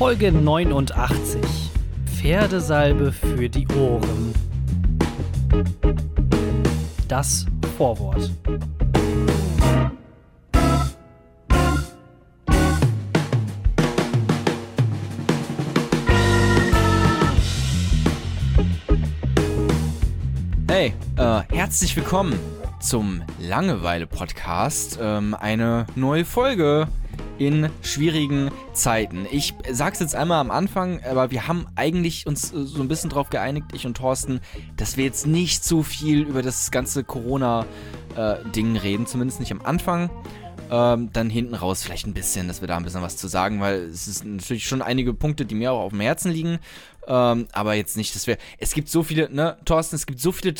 Folge 89. Pferdesalbe für die Ohren. Das Vorwort. Hey, äh, herzlich willkommen zum Langeweile-Podcast. Ähm, eine neue Folge in schwierigen Zeiten. Ich sag's jetzt einmal am Anfang, aber wir haben eigentlich uns äh, so ein bisschen drauf geeinigt, ich und Thorsten, dass wir jetzt nicht so viel über das ganze Corona-Ding reden, zumindest nicht am Anfang. Ähm, dann hinten raus vielleicht ein bisschen, dass wir da ein bisschen was zu sagen, weil es ist natürlich schon einige Punkte, die mir auch auf dem Herzen liegen. Ähm, aber jetzt nicht, dass wir. Es gibt so viele, ne, Thorsten, es gibt so viele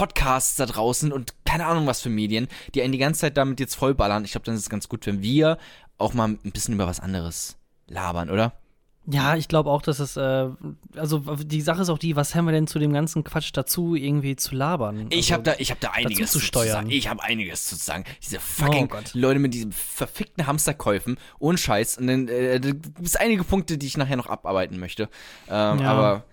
Podcasts da draußen und keine Ahnung was für Medien, die einen die ganze Zeit damit jetzt vollballern. Ich glaube, dann ist es ganz gut, wenn wir auch mal ein bisschen über was anderes labern, oder? Ja, ich glaube auch, dass es, äh, also die Sache ist auch die, was haben wir denn zu dem ganzen Quatsch dazu irgendwie zu labern? Ich also, habe da, ich habe da einiges zu zu steuern. sagen. Ich habe einiges zu sagen. Diese fucking Oh Gott. Leute mit diesen verfickten Hamsterkäufen, ohne Scheiß. Und dann äh, gibt es einige Punkte, die ich nachher noch abarbeiten möchte. Ähm, Ja. Aber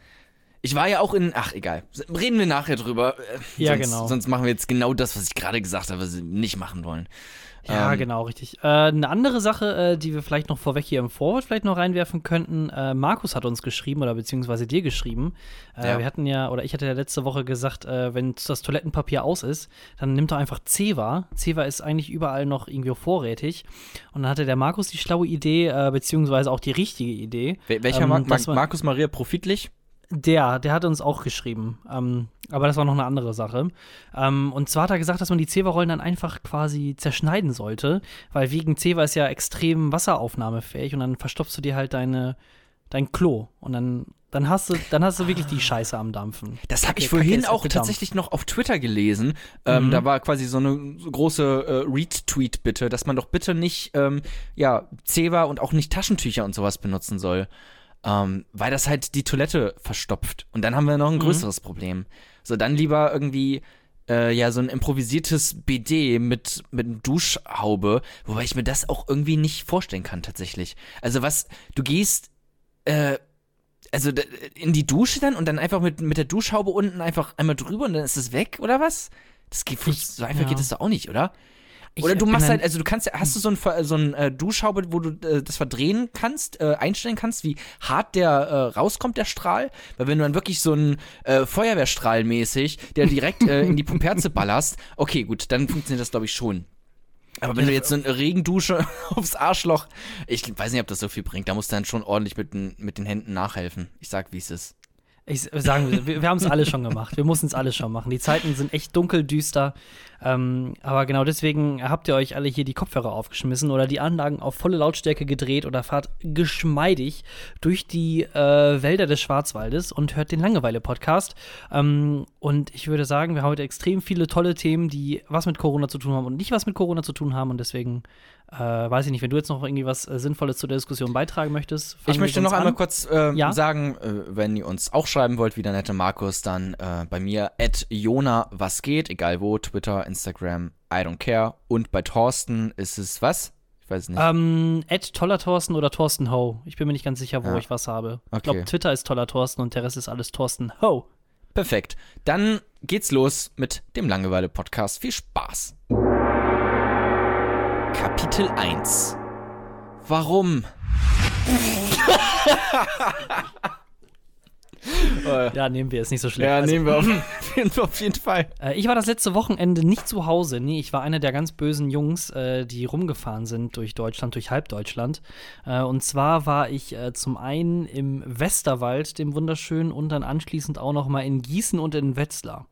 ich war ja auch in, ach egal, reden wir nachher drüber. Äh, Ja, sonst, genau. Sonst machen wir jetzt genau das, was ich gerade gesagt habe, was wir nicht machen wollen. Ja, Ähm, genau, richtig. Äh, eine andere Sache, äh, die wir vielleicht noch vorweg hier im Vorwort vielleicht noch reinwerfen könnten, äh, Markus hat uns geschrieben oder beziehungsweise dir geschrieben. Äh, Ja. Wir hatten ja, oder ich hatte ja letzte Woche gesagt, äh, wenn das Toilettenpapier aus ist, dann nimmt doch einfach Zewa. Zewa ist eigentlich überall noch irgendwie vorrätig. Und dann hatte der Markus die schlaue Idee, beziehungsweise auch die richtige Idee. Wel- Welcher ähm, Mar dass Mar man- Markus Maria Profitlich? Der, der hat uns auch geschrieben. Ähm, aber das war noch eine andere Sache. Ähm, und zwar hat er gesagt, dass man die Zewa-Rollen dann einfach quasi zerschneiden sollte, weil wegen Zewa ist ja extrem wasseraufnahmefähig und dann verstopfst du dir halt deine, dein Klo. Und dann, dann hast du, dann hast du wirklich die Scheiße am Dampfen. Das habe ich Kacke vorhin auch tatsächlich noch auf Twitter gelesen. Ähm, Mhm. Da war quasi so eine große äh, Retweet-Bitte, dass man doch bitte nicht ähm, ja, Zewa und auch nicht Taschentücher und sowas benutzen soll. Ähm, weil das halt die Toilette verstopft. Und dann haben wir noch ein Mhm. größeres Problem. So, dann lieber irgendwie äh, ja, so ein improvisiertes BD mit, mit Duschhaube, wobei ich mir das auch irgendwie nicht vorstellen kann, tatsächlich. Also was, du gehst, äh, also in die Dusche dann und dann einfach mit, mit der Duschhaube unten einfach einmal drüber und dann ist es weg, oder was? Das geht Ich- so einfach ja. geht das doch auch nicht, oder? Oder du machst halt, also du kannst, ja- hast du so ein, so ein äh, Duschhaube, wo du äh, das verdrehen kannst, äh, einstellen kannst, wie hart der äh, rauskommt, der Strahl? Weil wenn du dann wirklich so ein äh, Feuerwehrstrahl mäßig, der direkt äh, in die Pumperze ballerst, okay, gut, dann funktioniert das, glaube ich, schon. Aber wenn du jetzt so eine Regendusche aufs Arschloch, ich weiß nicht, ob das so viel bringt, da musst du dann schon ordentlich mit, den- mit den Händen nachhelfen. Ich sag, wie es ist. Ich sagen wir, wir, wir haben es alle schon gemacht. Wir mussten es alle schon machen. Die Zeiten sind echt dunkel, düster. Ähm, aber genau deswegen habt ihr euch alle hier die Kopfhörer aufgeschmissen oder die Anlagen auf volle Lautstärke gedreht oder fahrt geschmeidig durch die äh, Wälder des Schwarzwaldes und hört den Langeweile-Podcast. Ähm, und ich würde sagen, wir haben heute extrem viele tolle Themen, die was mit Corona zu tun haben und nicht was mit Corona zu tun haben. Und deswegen äh, weiß ich nicht, wenn du jetzt noch irgendwie was äh, Sinnvolles zu der Diskussion beitragen möchtest. Ich möchte noch einmal an. kurz ähm, Ja? sagen, äh, wenn ihr uns auch schreiben wollt, wie der nette Markus, dann äh, bei mir at Jona was geht, egal wo, Twitter, Instagram, I don't care. Und bei Thorsten ist es was? Ich weiß es nicht. Ähm, Ed toller Thorsten oder Thorsten Ho. Ich bin mir nicht ganz sicher, wo Ja. ich was habe. Ich Okay. glaube, Twitter ist toller Thorsten und der Rest ist alles Thorsten Ho. Perfekt. Dann geht's los mit dem Langeweile-Podcast. Viel Spaß. Kapitel 1. Warum? Ja, nehmen wir, ist nicht so schlimm. Ja, Also, nehmen wir auf jeden, Fall- auf jeden Fall. Äh, ich war das letzte Wochenende nicht zu Hause. Nee, ich war einer der ganz bösen Jungs, äh, die rumgefahren sind durch Deutschland, durch Halbdeutschland. Äh, und zwar war ich äh, zum einen im Westerwald, dem wunderschönen, und dann anschließend auch noch mal in Gießen und in Wetzlar.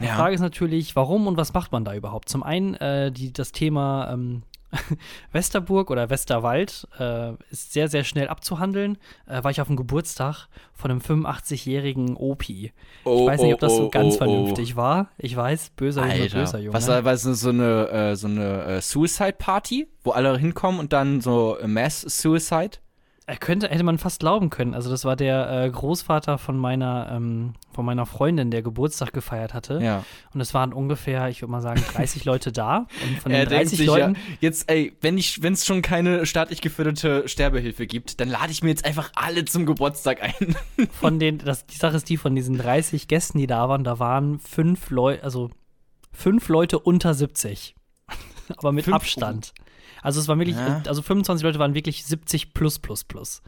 Die Ja. Frage ist natürlich, warum und was macht man da überhaupt? Zum einen äh, die, das Thema ähm, Westerburg oder Westerwald äh, ist sehr, sehr schnell abzuhandeln. Äh, war ich auf dem Geburtstag von einem 85-jährigen Opi. Oh, ich weiß nicht, ob das so oh, ganz oh, oh. vernünftig war. Ich weiß, böser Junge, Alter, böser Junge. was war, war so so eine, äh, so eine äh, Suicide Party, wo alle hinkommen und dann so äh, Mass Suicide? Er könnte, hätte man fast glauben können. Also, das war der äh, Großvater von meiner, ähm, von meiner Freundin, der Geburtstag gefeiert hatte. Ja. Und es waren ungefähr, ich würde mal sagen, 30 Leute da. Und von Er den denkt 30 sich Leuten. ja, jetzt, ey, wenn ich, wenn es schon keine staatlich geförderte Sterbehilfe gibt, dann lade ich mir jetzt einfach alle zum Geburtstag ein. von den, das, die Sache ist die, von diesen 30 Gästen, die da waren, da waren fünf Leute, also fünf Leute unter 70. Aber mit Fünf- Abstand. Also es waren wirklich, Ja. also 25 Leute waren wirklich 70 plus plus plus.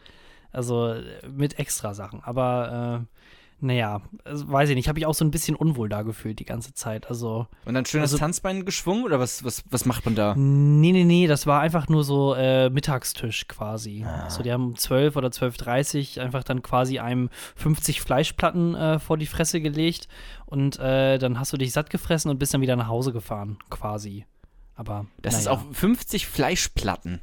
Also äh, mit extra Sachen. Aber äh, naja, also, weiß ich nicht, habe ich auch so ein bisschen unwohl da gefühlt die ganze Zeit. Also Und dann schön Also- das Tanzbein geschwungen oder was, was, was macht man da? Nee, nee, nee, das war einfach nur so äh, Mittagstisch quasi. Ah. So, die haben um 12 oder 12.30 einfach dann quasi einem 50 Fleischplatten äh, vor die Fresse gelegt und äh, dann hast du dich satt gefressen und bist dann wieder nach Hause gefahren, quasi. Aber Das ist naja. auch 50 Fleischplatten.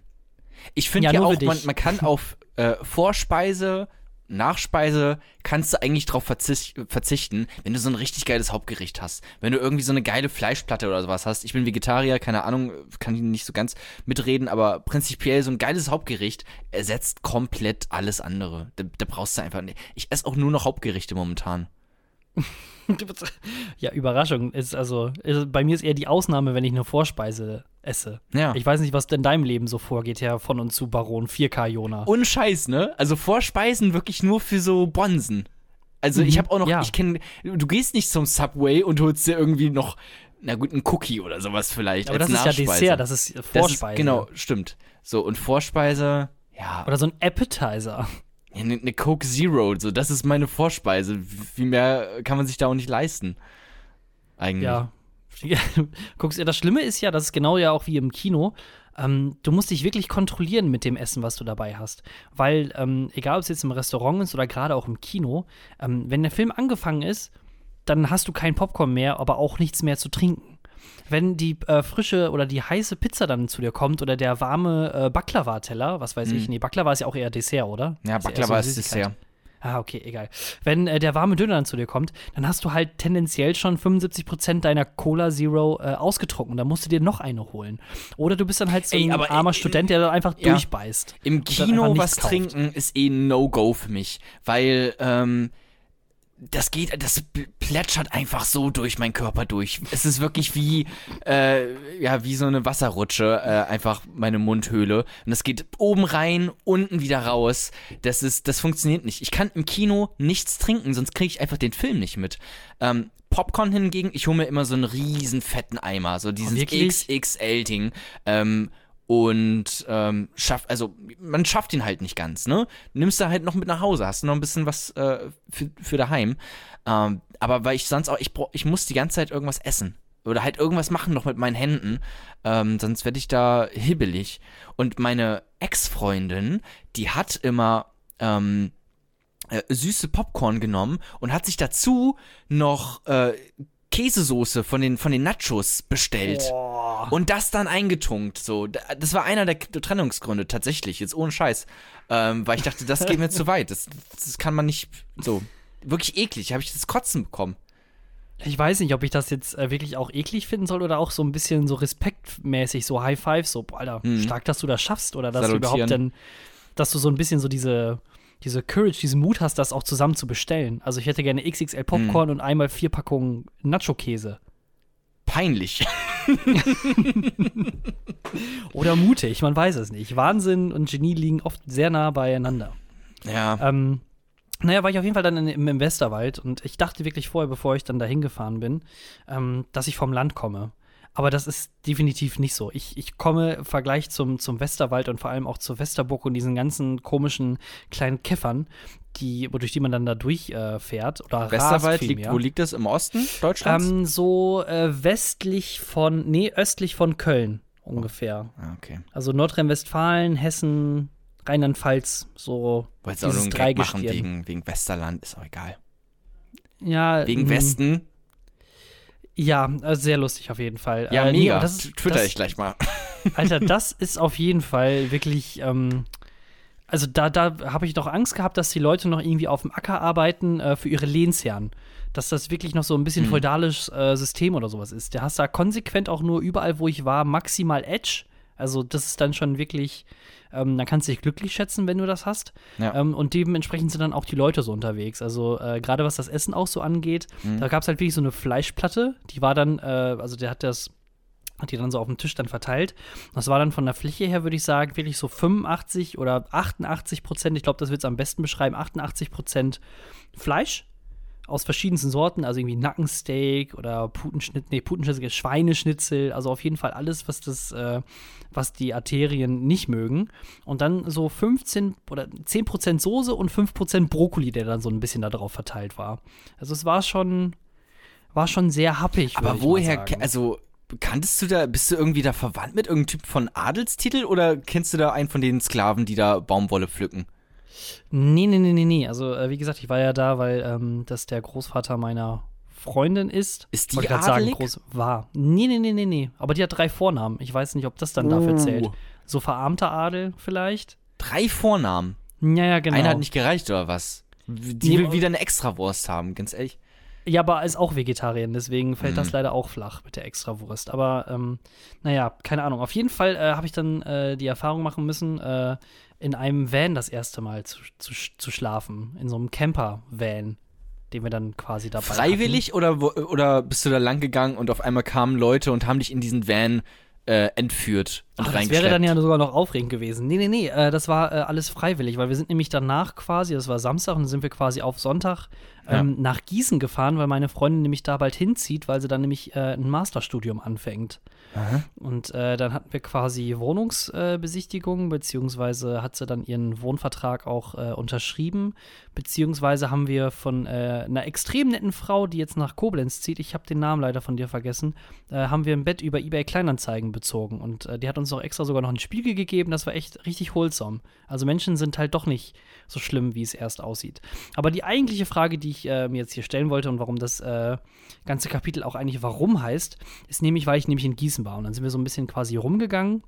Ich finde Ja, ja, auch, man, man kann auf äh, Vorspeise, Nachspeise, kannst du eigentlich drauf verzicht, verzichten, wenn du so ein richtig geiles Hauptgericht hast. Wenn du irgendwie so eine geile Fleischplatte oder sowas hast. Ich bin Vegetarier, keine Ahnung, kann ich nicht so ganz mitreden, aber prinzipiell so ein geiles Hauptgericht ersetzt komplett alles andere. Da, da brauchst du einfach nicht. Ich esse auch nur noch Hauptgerichte momentan. ja, Überraschung. Ist also, ist, bei mir ist eher die Ausnahme, wenn ich eine Vorspeise esse. Ja. Ich weiß nicht, was in deinem Leben so vorgeht, Herr von und zu Baron 4K Jona. Ohne Scheiß, ne? Also Vorspeisen wirklich nur für so Bonsen. Also ich Mhm, habe auch noch, ja. ich kenne, du gehst nicht zum Subway und holst dir irgendwie noch, na gut, einen Cookie oder sowas vielleicht Aber das ist ja. Dessert, das ist Das ist- Vorspeise. genau, stimmt. So, und Vorspeise, ja, Oder so ein Appetizer. Eine ne Coke Zero, so, das ist meine Vorspeise. Wie mehr kann man sich da auch nicht leisten. Eigentlich. Ja. Guckst das Schlimme ist ja, das ist genau ja auch wie im Kino. Ähm, du musst dich wirklich kontrollieren mit dem Essen, was du dabei hast. Weil, ähm, egal ob es jetzt im Restaurant ist oder gerade auch im Kino, ähm, wenn der Film angefangen ist, dann hast du kein Popcorn mehr, aber auch nichts mehr zu trinken. Wenn die äh, frische oder die heiße Pizza dann zu dir kommt oder der warme äh, Baklava-Teller, was weiß ich, nee, Baklava ist ja auch eher Dessert, oder? Ja, Ist Baklava so ist. Dessert. Ah, okay, egal. Wenn äh, der warme Döner dann zu dir kommt, dann hast du halt tendenziell schon 75% deiner Cola Zero äh, ausgetrunken. Da musst du dir noch eine holen. Oder du bist dann halt so Ey, ein aber armer in- Student, der dann einfach ja. durchbeißt. Im dann Kino was kauft. trinken ist eh ein No-Go für mich, weil ähm, das geht, das plätschert einfach so durch meinen Körper durch. Es ist wirklich wie, äh, ja, wie so eine Wasserrutsche, äh, einfach meine Mundhöhle. Und das geht oben rein, unten wieder raus. Das ist, das funktioniert nicht. Ich kann im Kino nichts trinken, sonst kriege ich einfach den Film nicht mit. Ähm, Popcorn hingegen, ich hole mir immer so einen riesen fetten Eimer, so dieses wirklich? XXL-Ding. Ähm, und ähm, schafft, also man schafft ihn halt nicht ganz, ne? Nimmst du halt noch mit nach Hause, hast du noch ein bisschen was äh, für, für daheim. Ähm, aber weil ich sonst auch, ich, brauch, ich muss die ganze Zeit irgendwas essen. Oder halt irgendwas machen noch mit meinen Händen. Ähm, sonst werde ich da hibbelig. Und meine Ex-Freundin, die hat immer ähm, äh, süße Popcorn genommen und hat sich dazu noch äh, Käsesoße von den, von den Nachos bestellt. Und das dann eingetunkt, so. Das war einer der Trennungsgründe, tatsächlich, jetzt ohne Scheiß. Ähm, weil ich dachte, das geht mir zu weit. Das, das kann man nicht, so. Wirklich eklig, habe ich das Kotzen bekommen. Ich weiß nicht, ob ich das jetzt äh, wirklich auch eklig finden soll oder auch so ein bisschen so respektmäßig, so High Five, so, boah, Alter, Mhm. stark, dass du das schaffst oder dass du überhaupt denn, dass du so ein bisschen so diese, diese Courage, diesen Mut hast, das auch zusammen zu bestellen. Also ich hätte gerne XXL Popcorn und einmal vier Packungen Nacho-Käse. Peinlich. Oder mutig, man weiß es nicht. Wahnsinn und Genie liegen oft sehr nah beieinander. Ja. Ähm, naja, war ich auf jeden Fall dann in, im, im Westerwald und ich dachte wirklich vorher, bevor ich dann dahin gefahren bin, ähm, dass ich vom Land komme. Aber das ist definitiv nicht so. Ich, ich komme im Vergleich zum, zum Westerwald und vor allem auch zur Westerburg und diesen ganzen komischen kleinen Käffern, die, durch die man dann da durchfährt. Äh, oder Westerwald liegt, wo liegt das? Im Osten Deutschlands? Ähm, so äh, westlich von, nee, östlich von Köln ungefähr. ah, okay. Also Nordrhein-Westfalen, Hessen, Rheinland-Pfalz, so Wolltest auch nur dieses einen Gag machen wegen, wegen Westerland, ist auch egal. Ja, Wegen mm, Westen? Ja, also sehr lustig auf jeden Fall. Ja, Äh, nee, mega. das ist- Twitter das, ich gleich mal. Alter, das ist auf jeden Fall wirklich. Ähm, also da, da habe ich noch Angst gehabt, dass die Leute noch irgendwie auf dem Acker arbeiten äh, für ihre Lehnsherren. Dass das wirklich noch so ein bisschen Mhm. feudalisches äh, System oder sowas ist. Der hast da konsequent auch nur überall, wo ich war, maximal Edge. Also das ist dann schon wirklich, ähm, dann kannst du dich glücklich schätzen, wenn du das hast. Ja. Ähm, und dementsprechend sind dann auch die Leute so unterwegs. Also äh, gerade was das Essen auch so angeht, Mhm. da gab es halt wirklich so eine Fleischplatte, die war dann, äh, also der hat das hat die dann so auf dem Tisch dann verteilt. Das war dann von der Fläche her, würde ich sagen, wirklich so 85 oder 88 Prozent, ich glaube, das wird es am besten beschreiben, 88 Prozent Fleisch aus verschiedensten Sorten, also irgendwie Nackensteak oder Putenschnitzel, nee, Putenschnitzel, Schweineschnitzel, also auf jeden Fall alles, was das, äh, was die Arterien nicht mögen. Und dann so 15 oder 10 Prozent Soße und 5 Prozent Brokkoli, der dann so ein bisschen da drauf verteilt war. Also es war schon, war schon sehr happig. Aber woher, also kanntest du da, bist du irgendwie da verwandt mit irgendeinem Typ von Adelstitel oder kennst du da einen von den Sklaven, die da Baumwolle pflücken? Nee, nee, nee, nee, nee. Also, äh, wie gesagt, ich war ja da, weil ähm, das der Großvater meiner Freundin ist. Ist die grad sagen, groß war. Nee, nee, nee, nee, nee. Aber die hat drei Vornamen. Ich weiß nicht, ob das dann dafür Oh. zählt. So verarmter Adel vielleicht? Drei Vornamen. Ja, ja, genau. Einer hat nicht gereicht oder was? Die Nee, will aber- wieder eine Extrawurst haben, ganz ehrlich. Ja, aber ist auch Vegetarierin, deswegen fällt das Mhm. leider auch flach mit der Extrawurst. Aber ähm, naja, keine Ahnung. Auf jeden Fall äh, habe ich dann äh, die Erfahrung machen müssen, äh, in einem Van das erste Mal zu, zu, zu schlafen. In so einem Camper-Van, den wir dann quasi dabei hatten. Freiwillig oder, wo- oder bist du da lang gegangen und auf einmal kamen Leute und haben dich in diesen Van äh, entführt und Ach, das wäre dann ja sogar noch aufregend gewesen. Nee, nee, nee, äh, das war äh, alles freiwillig, weil wir sind nämlich danach quasi, das war Samstag und dann sind wir quasi auf Sonntag ähm, nach Gießen gefahren, weil meine Freundin nämlich da bald hinzieht, weil sie dann nämlich äh, ein Masterstudium anfängt. Und äh, dann hatten wir quasi Wohnungsbesichtigung, beziehungsweise hat sie dann ihren Wohnvertrag auch äh, unterschrieben, beziehungsweise haben wir von äh, einer extrem netten Frau, die jetzt nach Koblenz zieht, ich habe den Namen leider von dir vergessen, äh, haben wir ein Bett über eBay Kleinanzeigen bezogen. Und äh, die hat uns auch extra sogar noch einen Spiegel gegeben, das war echt richtig wholesome. Also Menschen sind halt doch nicht so schlimm, wie es erst aussieht. Aber die eigentliche Frage, die ich äh, mir jetzt hier stellen wollte und warum das äh, ganze Kapitel auch eigentlich warum heißt, ist nämlich, weil ich nämlich in Gießen war. Und dann sind wir so ein bisschen quasi rumgegangen.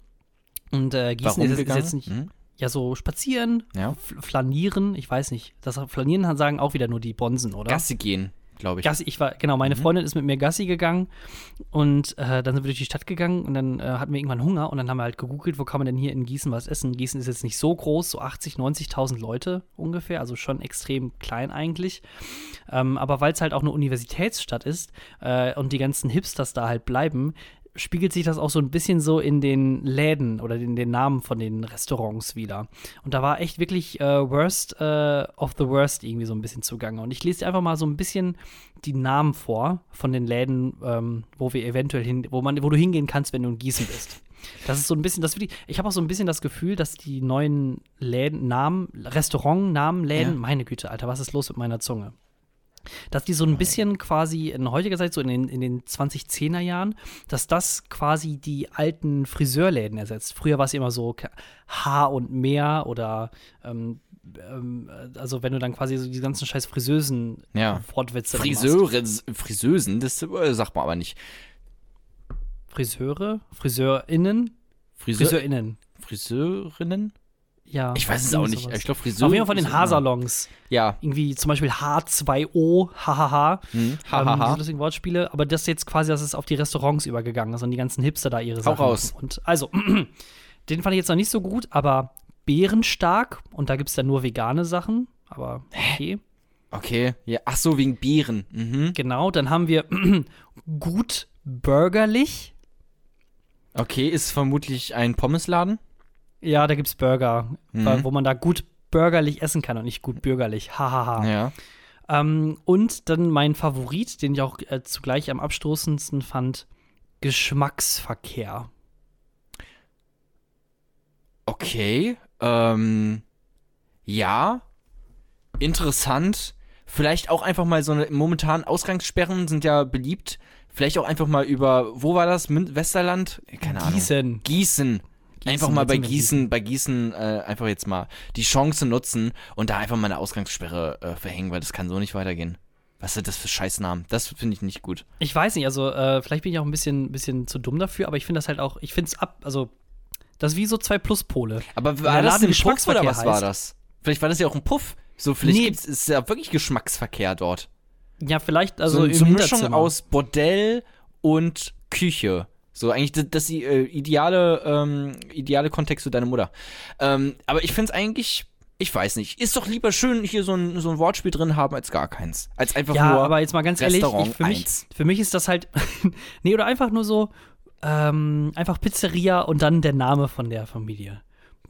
Und äh, Gießen ist, ist jetzt nicht, Hm? ja, so spazieren, Ja. flanieren, ich weiß nicht. Das Flanieren sagen auch wieder nur die Bonsen, oder? Gassi gehen, glaube ich. Gassi, ich war, genau, meine Mhm. Freundin ist mit mir Gassi gegangen und äh, dann sind wir durch die Stadt gegangen und dann äh, hatten wir irgendwann Hunger und dann haben wir halt gegoogelt, wo kann man denn hier in Gießen was essen. Gießen ist jetzt nicht so groß, so 80, 90.000 Leute ungefähr, also schon extrem klein eigentlich. Ähm, aber weil es halt auch eine Universitätsstadt ist äh, und die ganzen Hipsters da halt bleiben, spiegelt sich das auch so ein bisschen so in den Läden oder in den Namen von den Restaurants wieder. Und da war echt wirklich äh, Worst äh, of the Worst irgendwie so ein bisschen zugange. Und ich lese dir einfach mal so ein bisschen die Namen vor von den Läden, ähm, wo wir eventuell hin, wo man, wo du hingehen kannst, wenn du in Gießen bist. Das ist so ein bisschen, das ich, ich habe auch so ein bisschen das Gefühl, dass die neuen Läden, Namen, Restaurantnamen, Läden, Ja. meine Güte, Alter, was ist los mit meiner Zunge? Dass die so ein bisschen quasi in heutiger Zeit, so in den, in den 2010er Jahren, dass das quasi die alten Friseurläden ersetzt. Früher war es immer so Haar und Meer oder ähm, ähm, also wenn du dann quasi so die ganzen scheiß Friseusen Ja. Wortwitze. Friseure, Friseusen, das äh, sagt man aber nicht. Friseure, Friseurinnen, Friseur, Friseurinnen. Friseurinnen? Ja. Ich weiß es auch nicht. sowas. Ich glaube, Friseur. Auf jeden Fall von den Haarsalons. Ja. Irgendwie zum Beispiel H2O, hahaha. Hm. Ähm, Hahaha. diese lustigen Wortspiele, aber das jetzt quasi, dass es auf die Restaurants übergegangen ist und die ganzen Hipster da ihre Sachen raus. Und also, den fand ich jetzt noch nicht so gut, aber bärenstark und da gibt es dann nur vegane Sachen, aber okay. okay. Ja. Ach so, wegen Bieren. Mhm. Genau, dann haben wir gut bürgerlich. Okay, ist vermutlich ein Pommesladen. Ja, da gibt es Burger, Mhm. wo man da gut bürgerlich essen kann und nicht gut bürgerlich. Hahaha. Ja. Ähm, und dann mein Favorit, den ich auch äh, zugleich am abstoßendsten fand, Geschmacksverkehr. Okay. Ähm. Ja. Interessant. Vielleicht auch einfach mal so eine. Momentan Ausgangssperren sind ja beliebt. Vielleicht auch einfach mal über. Wo war das? Mün Westerland? Keine Ahnung. Gießen. Gießen. Einfach Gießen, mal jetzt bei Gießen, bei Gießen äh, einfach jetzt mal die Chance nutzen und da einfach mal eine Ausgangssperre äh, verhängen, weil das kann so nicht weitergehen. Was sind das für Scheißnamen? Das finde ich nicht gut. Ich weiß nicht, also äh, vielleicht bin ich auch ein bisschen, bisschen zu dumm dafür, aber ich finde das halt auch, ich finde es ab, also das ist wie so zwei Pluspole. Aber war das ein Puff oder was war heißt- das? Vielleicht war das ja auch ein Puff. So, vielleicht Nee. ist ja wirklich Geschmacksverkehr dort. Ja, vielleicht, also so im so eine Mischung aus Bordell und Küche. So eigentlich das, das äh, ideale, ähm, ideale Kontext für deine Mutter. Ähm, aber ich finde es eigentlich, ich weiß nicht, ist doch lieber schön hier so ein, so ein Wortspiel drin haben als gar keins. Als einfach ja, nur aber jetzt mal ganz ehrlich, Restaurant ich, für, mich, eins. für mich ist das halt, nee, oder einfach nur so, ähm, einfach Pizzeria und dann der Name von der Familie.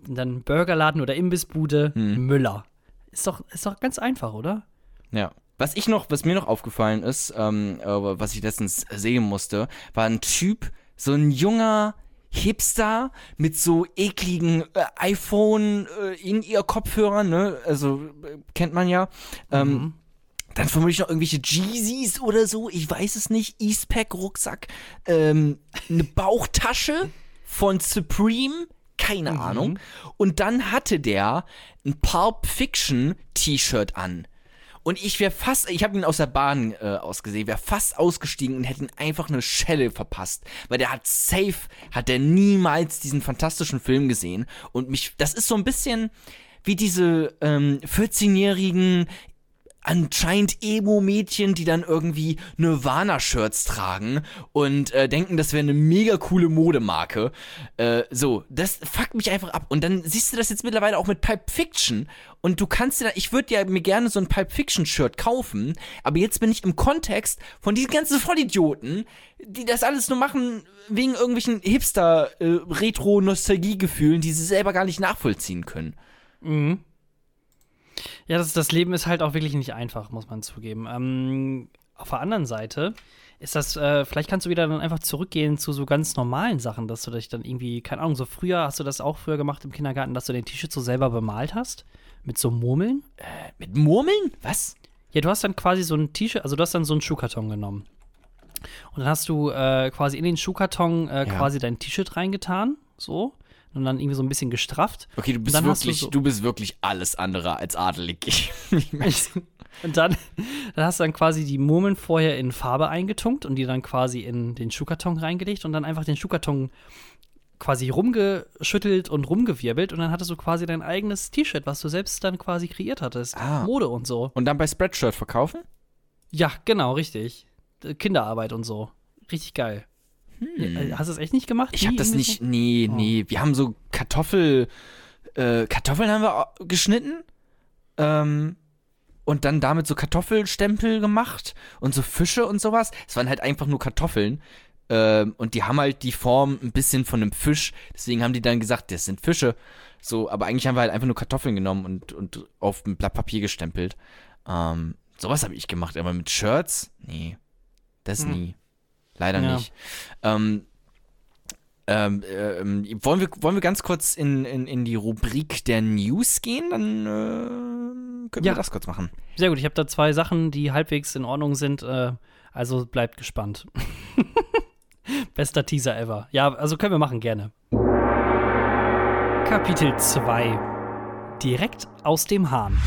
Und dann Burgerladen oder Imbissbude Hm. Müller. Ist doch, ist doch ganz einfach, oder? Ja. Was ich noch, was mir noch aufgefallen ist, ähm, äh, was ich letztens sehen musste, war ein Typ, so ein junger Hipster mit so ekligen äh, iPhone äh, in ihr Kopfhörern, ne? Also äh, kennt man ja. Ähm, Mhm. Dann vermutlich noch irgendwelche Jeezys oder so, ich weiß es nicht. Eastpack-Rucksack, ähm, eine Bauchtasche von Supreme, keine Mhm. Ahnung. Und dann hatte der ein Pulp Fiction T-Shirt an. Und ich wäre fast, ich habe ihn aus der Bahn äh, ausgesehen, wäre fast ausgestiegen und hätte ihn einfach eine Schelle verpasst. Weil der hat safe, hat der niemals diesen fantastischen Film gesehen. Und mich, das ist so ein bisschen wie diese ähm, 14-jährigen anscheinend Emo-Mädchen, die dann irgendwie Nirvana-Shirts tragen und äh, denken, das wäre eine mega coole Modemarke. Äh, so, das fuckt mich einfach ab. Und dann siehst du das jetzt mittlerweile auch mit Pulp Fiction. Und du kannst dir da, ich würde ja mir gerne so ein Pulp Fiction-Shirt kaufen, aber jetzt bin ich im Kontext von diesen ganzen Vollidioten, die das alles nur machen wegen irgendwelchen Hipster-Retro-Nostalgie-Gefühlen, die sie selber gar nicht nachvollziehen können. Mhm. Ja, das, das Leben ist halt auch wirklich nicht einfach, muss man zugeben. Ähm, auf der anderen Seite ist das, äh, vielleicht kannst du wieder dann einfach zurückgehen zu so ganz normalen Sachen, dass du dich dann irgendwie, keine Ahnung, so früher, hast du das auch früher gemacht im Kindergarten, dass du den T-Shirt so selber bemalt hast? Mit so Murmeln? Mit Murmeln? Was? Ja, du hast dann quasi so ein T-Shirt, also du hast dann so einen Schuhkarton genommen. Und dann hast du äh, quasi in den Schuhkarton äh, Ja. quasi dein T-Shirt reingetan, so. Und dann irgendwie so ein bisschen gestrafft. Okay, du bist wirklich, so- du bist wirklich alles andere als adelig. Und dann, dann hast du dann quasi die Murmeln vorher in Farbe eingetunkt und die dann quasi in den Schuhkarton reingelegt und dann einfach den Schuhkarton quasi rumgeschüttelt und rumgewirbelt und dann hattest du quasi dein eigenes T-Shirt, was du selbst dann quasi kreiert hattest. Ah. Mode und so. Und dann bei Spreadshirt verkaufen? Ja, genau, richtig. Kinderarbeit und so. Richtig geil. Äh, Hast du es echt nicht gemacht? Ich habe das nicht, nee, Oh. nee. Wir haben so Kartoffel, äh, Kartoffeln haben wir geschnitten. Ähm, und dann damit so Kartoffelstempel gemacht und so Fische und sowas. Es waren halt einfach nur Kartoffeln. Ähm, und die haben halt die Form ein bisschen von einem Fisch. Deswegen haben die dann gesagt, das sind Fische. So, aber eigentlich haben wir halt einfach nur Kartoffeln genommen und, und auf ein Blatt Papier gestempelt. Ähm, sowas habe ich gemacht, aber mit Shirts? Nee. Das Hm. nie. Leider Ja. nicht. Ähm, ähm, ähm, wollen, wir, wollen wir ganz kurz in, in, in die Rubrik der News gehen? Dann äh, können Ja. wir das kurz machen. Sehr gut, ich habe da zwei Sachen, die halbwegs in Ordnung sind. Äh, also bleibt gespannt. Bester Teaser ever. Ja, also können wir machen, gerne. Kapitel 2. Direkt aus dem Hahn.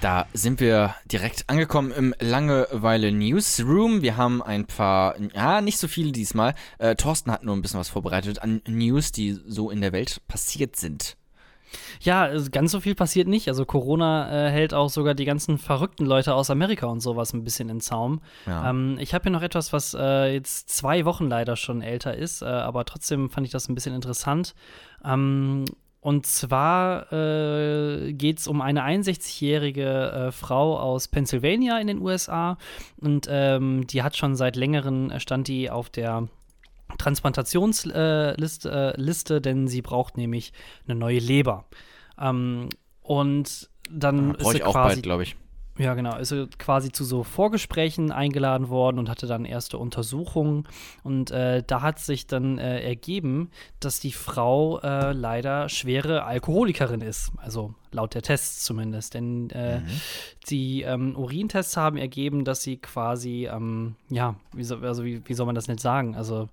Da sind wir direkt angekommen im Langeweile Newsroom. Wir haben ein paar, ja, nicht so viele diesmal. Äh, Thorsten hat nur ein bisschen was vorbereitet an News, die so in der Welt passiert sind. Ja, ganz so viel passiert nicht. Also Corona äh, hält auch sogar die ganzen verrückten Leute aus Amerika und sowas ein bisschen in Zaum. Ja. Ähm, ich habe hier noch etwas, was äh, jetzt zwei Wochen leider schon älter ist, äh, aber trotzdem fand ich das ein bisschen interessant. Ähm, und zwar äh, geht es um eine 61-jährige äh, Frau aus Pennsylvania in den USA. Und ähm, die hat schon seit längerem, äh, stand die auf der Transplantationsliste, äh, Liste, denn sie braucht nämlich eine neue Leber. Ähm, und dann ist Brauche sie ich auch quasi glaube ich. Ja, genau. Ist quasi zu so Vorgesprächen eingeladen worden und hatte dann erste Untersuchungen. Und äh, da hat sich dann äh, ergeben, dass die Frau äh, leider schwere Alkoholikerin ist. Also laut der Tests zumindest. Denn äh, die ähm, Urintests haben ergeben, dass sie quasi, ähm, ja, wie, so, also wie, wie soll man das nicht sagen? Also,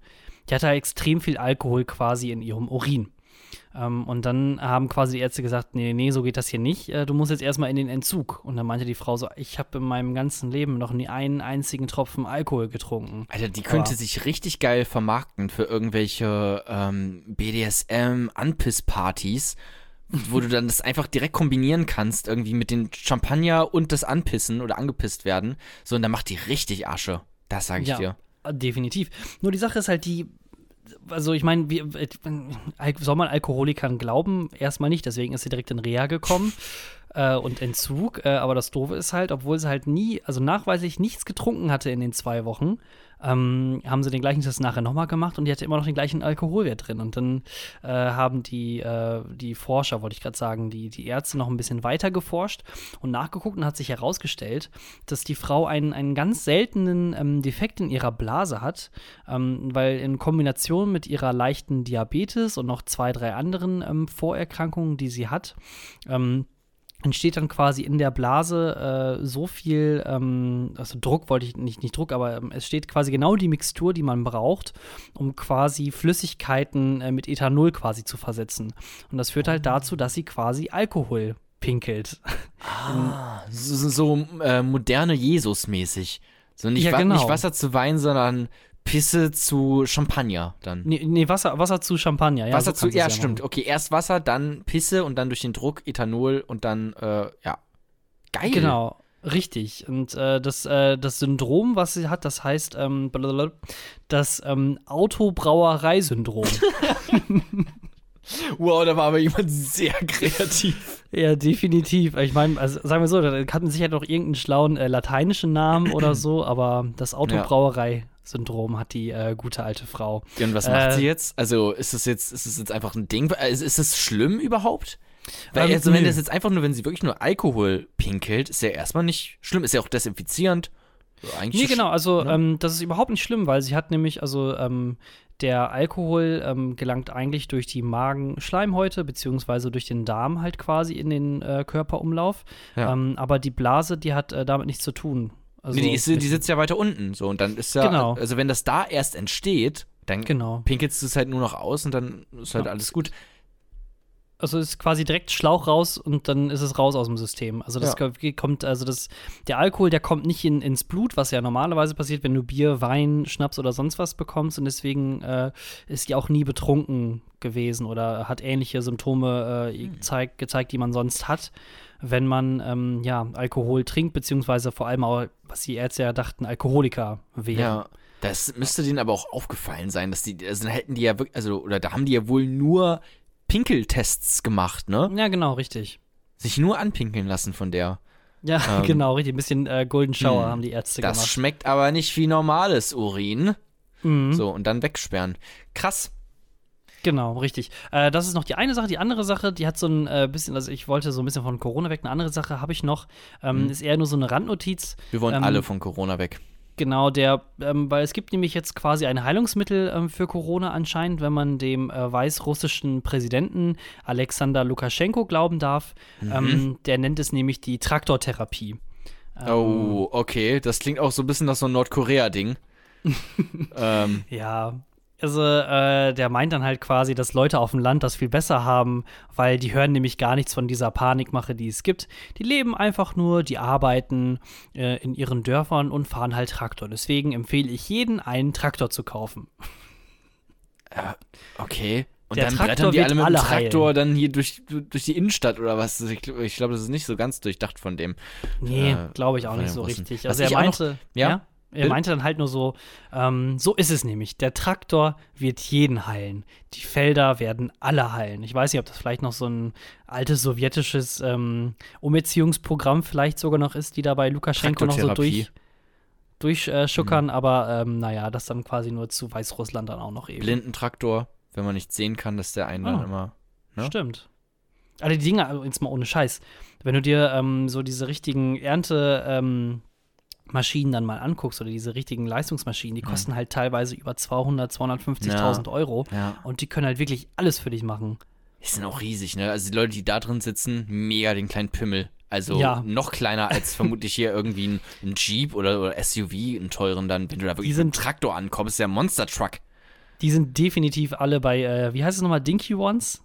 die hatte extrem viel Alkohol quasi in ihrem Urin. Ähm, und dann haben quasi die Ärzte gesagt, nee, nee, so geht das hier nicht. Äh, du musst jetzt erstmal in den Entzug. Und dann meinte die Frau so, ich habe in meinem ganzen Leben noch nie einen einzigen Tropfen Alkohol getrunken. Alter, die könnte Aber- sich richtig geil vermarkten für irgendwelche ähm, BDSM-Anpiss-Partys, wo du dann das einfach direkt kombinieren kannst, irgendwie mit den Champagner und das Anpissen oder angepisst werden. So, und dann macht die richtig Asche. Das sage ich Ja. dir. Definitiv. Nur die Sache ist halt die, also ich meine, soll man Alkoholikern glauben? Erstmal nicht, deswegen ist sie direkt in Reha gekommen äh, und Entzug. Äh, aber das Doofe ist halt, obwohl sie halt nie, also nachweislich nichts getrunken hatte in den zwei Wochen, ähm, haben sie den gleichen Test nachher nochmal gemacht und die hatte immer noch den gleichen Alkoholwert drin. Und dann äh, haben die, äh, die Forscher, wollte ich gerade sagen, die, die Ärzte noch ein bisschen weiter geforscht und nachgeguckt und hat sich herausgestellt, dass die Frau einen, einen ganz seltenen ähm, Defekt in ihrer Blase hat, ähm, weil in Kombination mit ihrer leichten Diabetes und noch zwei, drei anderen ähm, Vorerkrankungen, die sie hat, ähm, entsteht dann quasi in der Blase äh, so viel, ähm, also Druck wollte ich nicht, nicht Druck, aber ähm, es steht quasi genau die Mixtur, die man braucht, um quasi Flüssigkeiten äh, mit Ethanol quasi zu versetzen. Und das führt halt dazu, dass sie quasi Alkohol pinkelt. Ah, so, so äh, moderne Jesus-mäßig. So nicht, ja, genau. nicht Wasser zu Wein, sondern Pisse zu Champagner dann. Nee, nee Wasser, Wasser zu Champagner, ja. Wasser so zu, ja, stimmt. Machen. Okay, erst Wasser, dann Pisse und dann durch den Druck Ethanol und dann, äh, ja. Geil. Genau. Richtig. Und äh, das, äh, das Syndrom, was sie hat, das heißt ähm, das ähm, Autobrauerei-Syndrom. wow, da war aber jemand sehr kreativ. Ja, definitiv. Ich meine, also sagen wir so, da hatten sicher noch irgendeinen schlauen äh, lateinischen Namen oder so, aber das Autobrauerei Syndrom hat die äh, gute alte Frau. Und was macht äh, sie jetzt? Also ist es jetzt, ist es jetzt einfach ein Ding? Ist, ist es schlimm überhaupt? Weil, ähm, also, wenn das jetzt einfach nur, wenn sie wirklich nur Alkohol pinkelt, ist ja erstmal nicht schlimm, ist ja auch desinfizierend. Eigentlich nee, genau, also ne? ähm, das ist überhaupt nicht schlimm, weil sie hat nämlich, also ähm, der Alkohol ähm, gelangt eigentlich durch die Magenschleimhäute beziehungsweise durch den Darm halt quasi in den äh, Körperumlauf. Ja. Ähm, aber die Blase, die hat äh, damit nichts zu tun. Also nee, die, ist, die sitzt ja weiter unten. So, und dann ist ja, genau. also wenn das da erst entsteht, dann genau. pinkelst du es halt nur noch aus und dann ist halt ja. alles gut. Also ist quasi direkt Schlauch raus und dann ist es raus aus dem System. Also das ja. kommt, also das, der Alkohol, der kommt nicht in, ins Blut, was ja normalerweise passiert, wenn du Bier, Wein, Schnaps oder sonst was bekommst und deswegen äh, ist die auch nie betrunken gewesen oder hat ähnliche Symptome äh, hm. gezeigt, gezeigt, die man sonst hat wenn man ähm, ja, Alkohol trinkt, beziehungsweise vor allem auch, was die Ärzte ja dachten, Alkoholiker wären. Ja, das müsste denen aber auch aufgefallen sein, dass die, also hätten die ja wirklich, also, oder da haben die ja wohl nur Pinkeltests gemacht, ne? Ja, genau, richtig. Sich nur anpinkeln lassen von der. Ja, ähm, genau, richtig. Ein bisschen äh, Golden Shower mh, hm. haben die Ärzte das gemacht. Das schmeckt aber nicht wie normales Urin. Mhm. So, und dann wegsperren. Krass. Genau, richtig. Äh, das ist noch die eine Sache. Die andere Sache, die hat so ein äh, bisschen, also ich wollte so ein bisschen von Corona weg. Eine andere Sache habe ich noch, ähm, mhm. ist eher nur so eine Randnotiz. Wir wollen ähm, alle von Corona weg. Genau, der, ähm, weil es gibt nämlich jetzt quasi ein Heilungsmittel ähm, für Corona anscheinend, wenn man dem äh, weißrussischen Präsidenten Alexander Lukaschenko glauben darf. Mhm. Ähm, der nennt es nämlich die Traktortherapie. Oh, okay. Das klingt auch so ein bisschen nach so einem Nordkorea-Ding. ähm. Ja, also, äh, der meint dann halt quasi, dass Leute auf dem Land das viel besser haben, weil die hören nämlich gar nichts von dieser Panikmache, die es gibt. Die leben einfach nur, die arbeiten äh, in ihren Dörfern und fahren halt Traktor. Deswegen empfehle ich jeden, einen Traktor zu kaufen. Äh, okay. Und der dann Traktor brettern die alle mit dem Traktor heilen. dann hier durch, durch die Innenstadt oder was? Ich, ich glaube, das ist nicht so ganz durchdacht von dem. Nee, äh, glaube ich auch nicht so richtig. Also was er meinte, noch, ja? ja? Er meinte dann halt nur so, ähm, so ist es nämlich. Der Traktor wird jeden heilen. Die Felder werden alle heilen. Ich weiß nicht, ob das vielleicht noch so ein altes sowjetisches ähm, Umerziehungsprogramm vielleicht sogar noch ist, die da bei Lukaschenko noch so durch, durchschuckern, äh, mhm. aber ähm, naja, das dann quasi nur zu Weißrussland dann auch noch eben. Blindentraktor, wenn man nicht sehen kann, dass der einen oh. dann ah. immer. Ne? Stimmt. Alle die Dinger, also jetzt mal ohne Scheiß. Wenn du dir ähm, so diese richtigen Ernte, ähm, Maschinen dann mal anguckst oder diese richtigen Leistungsmaschinen, die kosten ja. halt teilweise über 200, 250.000 ja. Euro ja. und die können halt wirklich alles für dich machen. Die sind auch riesig, ne? Also die Leute, die da drin sitzen, mega den kleinen Pimmel. Also noch kleiner als vermutlich hier irgendwie ein, ein Jeep oder, oder, SUV, einen teuren dann, wenn du da wirklich mit einem Traktor ankommst, ist ja Monster Truck. Die sind definitiv alle bei, äh, wie heißt es nochmal, Dinky Ones?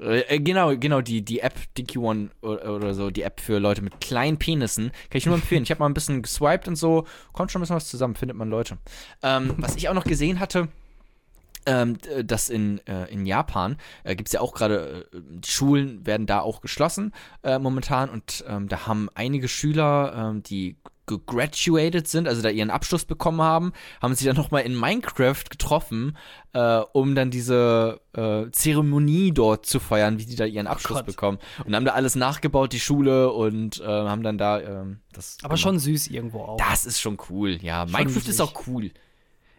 Äh, äh, genau, genau, die, die App Dinky One oder, oder, so, die App für Leute mit kleinen Penissen, kann ich nur empfehlen. Ich habe mal ein bisschen geswiped und so, kommt schon ein bisschen was zusammen, findet man Leute. Ähm, was ich auch noch gesehen hatte, ähm, dass in, äh, in Japan äh, gibt es ja auch gerade, äh, Schulen werden da auch geschlossen äh, momentan und ähm, da haben einige Schüler, ähm, die gegraduated sind, also da ihren Abschluss bekommen haben, haben sich dann nochmal in Minecraft getroffen, äh, um dann diese äh, Zeremonie dort zu feiern, wie die da ihren Abschluss Oh bekommen. Und haben da alles nachgebaut, die Schule, und äh, haben dann da ähm, das. Aber gemacht. schon süß irgendwo auch. Das ist schon cool, ja. Minecraft ist niedlich. auch cool.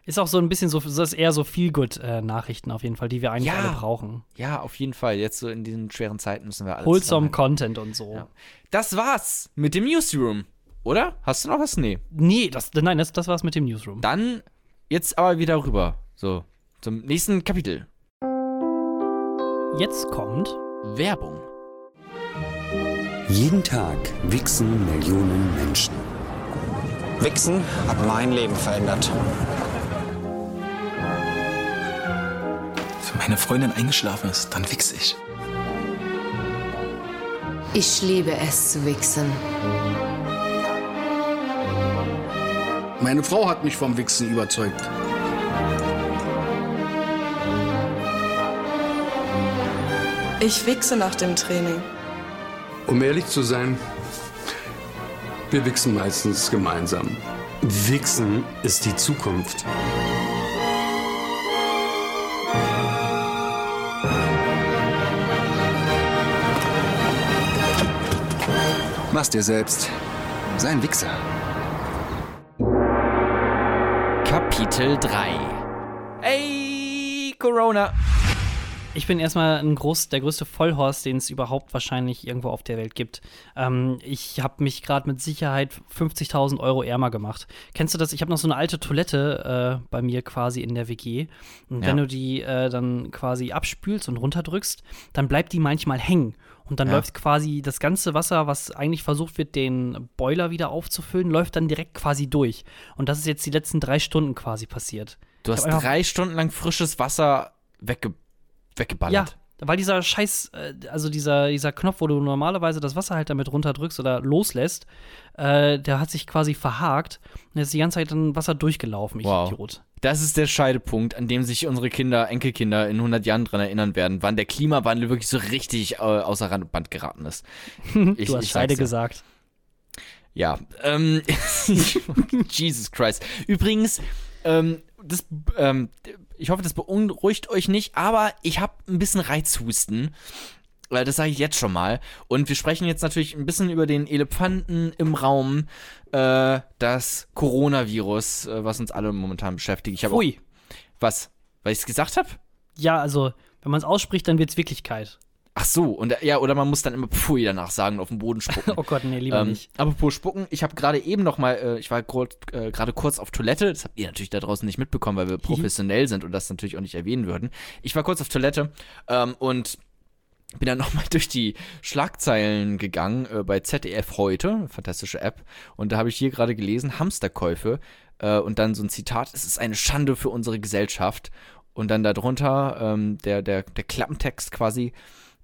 Ist auch so ein bisschen so, das ist eher so Feel-Good-Nachrichten auf jeden Fall, die wir eigentlich Ja. alle brauchen. Ja, auf jeden Fall. Jetzt so in diesen schweren Zeiten müssen wir alles. Wholesome. Content und so. Ja. Das war's mit dem Newsroom. Oder? Hast du noch was? Nee. Nee, das, nein, das, das war's mit dem Newsroom. Dann jetzt aber wieder rüber. So, zum nächsten Kapitel. Jetzt kommt Werbung. Jeden Tag wichsen Millionen Menschen. Wichsen hat mein Leben verändert. Wenn meine Freundin eingeschlafen ist, dann wichse ich. Ich liebe es zu wichsen. Meine Frau hat mich vom Wichsen überzeugt. Ich wichse nach dem Training. Um ehrlich zu sein, wir wichsen meistens gemeinsam. Wichsen ist die Zukunft. Mach's dir selbst. Sei ein Wichser. Kapitel 3. Ey, Corona. Ich bin erstmal ein groß, der größte Vollhorst, den es überhaupt wahrscheinlich irgendwo auf der Welt gibt. Ähm, ich habe mich gerade mit Sicherheit 50.000 Euro ärmer gemacht. Kennst du das? Ich habe noch so eine alte Toilette äh, bei mir quasi in der WG. Und Ja. wenn du die äh, dann quasi abspülst und runterdrückst, dann bleibt die manchmal hängen. Und dann Ja. läuft quasi das ganze Wasser, was eigentlich versucht wird, den Boiler wieder aufzufüllen, läuft dann direkt quasi durch. Und das ist jetzt die letzten drei Stunden quasi passiert. Du hast drei Stunden lang frisches Wasser wegge Ja, weggeballert. weil dieser Scheiß, äh, also dieser, dieser Knopf, wo du normalerweise das Wasser halt damit runterdrückst oder loslässt, äh, der hat sich quasi verhakt und jetzt ist die ganze Zeit dann Wasser durchgelaufen, ich Wow. Idiot. Das ist der Scheidepunkt, an dem sich unsere Kinder, Enkelkinder in 100 Jahren dran erinnern werden, wann der Klimawandel wirklich so richtig äh, außer Rand und Band geraten ist. Ich- du hast Scheide dir. gesagt. Ja, ähm, Jesus Christ. Übrigens, ähm, das, ähm, ich hoffe, das beunruhigt euch nicht, aber ich habe ein bisschen Reizhusten. Äh, Das sage ich jetzt schon mal. Und wir sprechen jetzt natürlich ein bisschen über den Elefanten im Raum, äh, das Coronavirus, äh, was uns alle momentan beschäftigt. Ich habe auch, Ui. was, weil ich es gesagt habe? Ja, also, wenn man es ausspricht, dann wird es Wirklichkeit. Ach so, und äh, ja, oder man muss dann immer Pfui danach sagen und auf den Boden spucken. Oh Gott, nee, lieber Ähm, nicht. apropos Spucken, ich habe gerade eben noch mal, äh, ich war äh, gerade kurz auf Toilette, das habt ihr natürlich da draußen nicht mitbekommen, weil wir professionell sind und das natürlich auch nicht erwähnen würden. Ich war kurz auf Toilette ähm, und bin dann nochmal durch die Schlagzeilen gegangen äh, bei ZDF heute, fantastische App, und da habe ich hier gerade gelesen, Hamsterkäufe äh, und dann so ein Zitat, es ist eine Schande für unsere Gesellschaft und dann darunter ähm, der, der, der Klappentext quasi,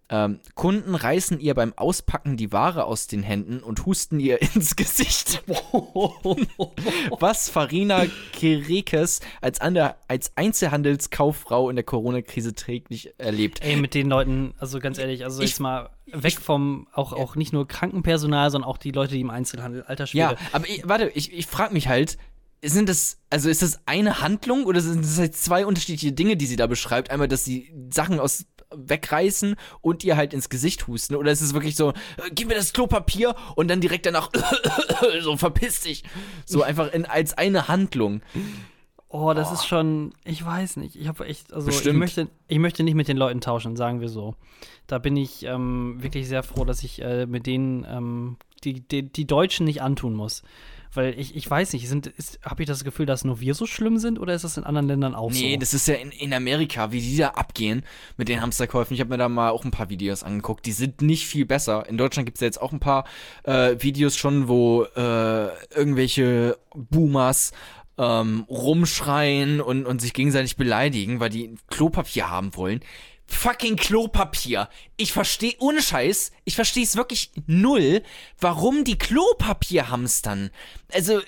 ähm, Kunden reißen ihr beim Auspacken die Ware aus den Händen und husten ihr ins Gesicht. Was Farina Kerekes als, Ander, als Einzelhandelskauffrau in der Corona-Krise täglich erlebt. Ey, mit den Leuten, also ganz ehrlich, also Ich- jetzt mal weg vom, auch, auch nicht nur Krankenpersonal, sondern auch die Leute, die im Einzelhandel, alter Schwede. Ja, aber ich, warte, ich, ich frage mich halt, sind das, also ist das eine Handlung oder sind das halt zwei unterschiedliche Dinge, die sie da beschreibt? Einmal, dass sie Sachen aus wegreißen und ihr halt ins Gesicht husten oder ist es wirklich so, äh, gib mir das Klopapier und dann direkt danach so verpiss dich. So einfach in, als eine Handlung. Oh, das ist schon, ich weiß nicht. Ich habe echt, also ich möchte, ich möchte nicht mit den Leuten tauschen, sagen wir so. Da bin ich ähm, wirklich sehr froh, dass ich äh, mit denen ähm, die, die, die Deutschen nicht antun muss. Weil ich, ich weiß nicht, sind, habe ich das Gefühl, dass nur wir so schlimm sind oder ist das in anderen Ländern auch Nee, so? das ist ja in, in Amerika, wie die da abgehen mit den Hamsterkäufen. Ich habe mir da mal auch ein paar Videos angeguckt. Die sind nicht viel besser. In Deutschland gibt es ja jetzt auch ein paar äh, Videos schon, wo äh, irgendwelche Boomers ähm, rumschreien und, und sich gegenseitig beleidigen, weil die Klopapier haben wollen. Fucking Klopapier. Ich verstehe, ohne Scheiß, ich verstehe es wirklich null, warum die Klopapier hamstern. Also,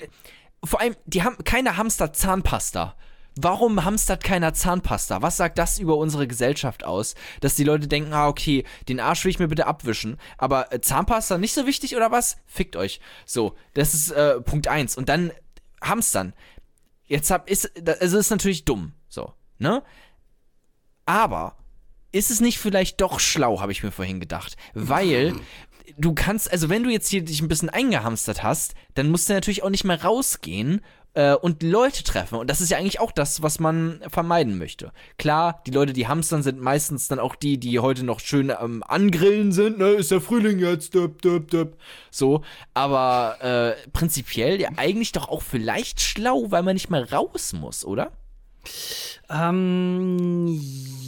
vor allem, die haben keine Hamster-Zahnpasta. warum hamstert keiner Zahnpasta? Was sagt das über unsere Gesellschaft aus? Dass die Leute denken, ah, okay, den Arsch will ich mir bitte abwischen, aber äh, Zahnpasta nicht so wichtig oder was? Fickt euch. So, das ist äh, Punkt eins. Und dann hamstern. Jetzt hab, ist, also ist natürlich dumm, so, ne? Aber ist es nicht vielleicht doch schlau, habe ich mir vorhin gedacht. Weil du kannst, also wenn du jetzt hier dich ein bisschen eingehamstert hast, dann musst du natürlich auch nicht mehr rausgehen äh, und Leute treffen. Und das ist ja eigentlich auch das, was man vermeiden möchte. Klar, die Leute, die hamstern, sind meistens dann auch die, die heute noch schön am ähm, Angrillen sind. Ne, ist der Frühling jetzt, döp, döp, döp. so. Aber äh, prinzipiell ja eigentlich doch auch vielleicht schlau, weil man nicht mehr raus muss, oder? Ähm,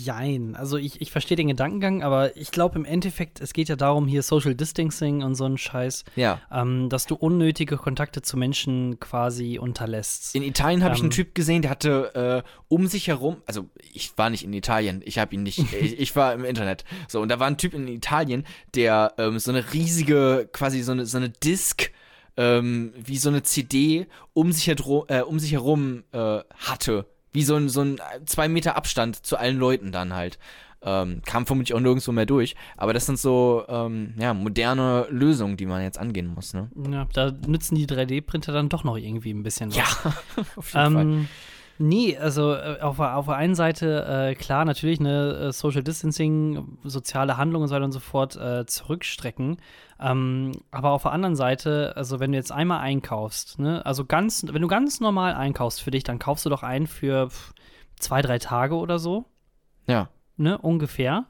jein. Also ich, ich verstehe den Gedankengang, aber ich glaube im Endeffekt, es geht ja darum, hier Social Distancing und so ein Scheiß, Ja. ähm, dass du unnötige Kontakte zu Menschen quasi unterlässt. In Italien habe ich einen Ähm. Typ gesehen, der hatte äh, um sich herum, also ich war nicht in Italien, ich habe ihn nicht, ich, ich war im Internet. So, und da war ein Typ in Italien, der ähm, so eine riesige, quasi so eine, so eine Disc, ähm, wie so eine CD um sich, äh, um sich herum äh, hatte. Wie so ein, so ein zwei Meter Abstand zu allen Leuten dann halt. Ähm, kam vermutlich auch nirgendwo mehr durch. Aber das sind so, ähm, ja, moderne Lösungen, die man jetzt angehen muss, ne? Ja, da nützen die 3D-Printer dann doch noch irgendwie ein bisschen was. Ja, auf jeden Fall. Nee, also äh, auf, der- auf der einen Seite, äh, klar, natürlich eine äh, Social Distancing, soziale Handlungen und so weiter und so fort äh, zurückstrecken. Ähm, aber auf der anderen Seite, also wenn du jetzt einmal einkaufst, ne, also ganz, wenn du ganz normal einkaufst für dich, dann kaufst du doch ein für zwei, drei Tage oder so Ja. ne, ungefähr.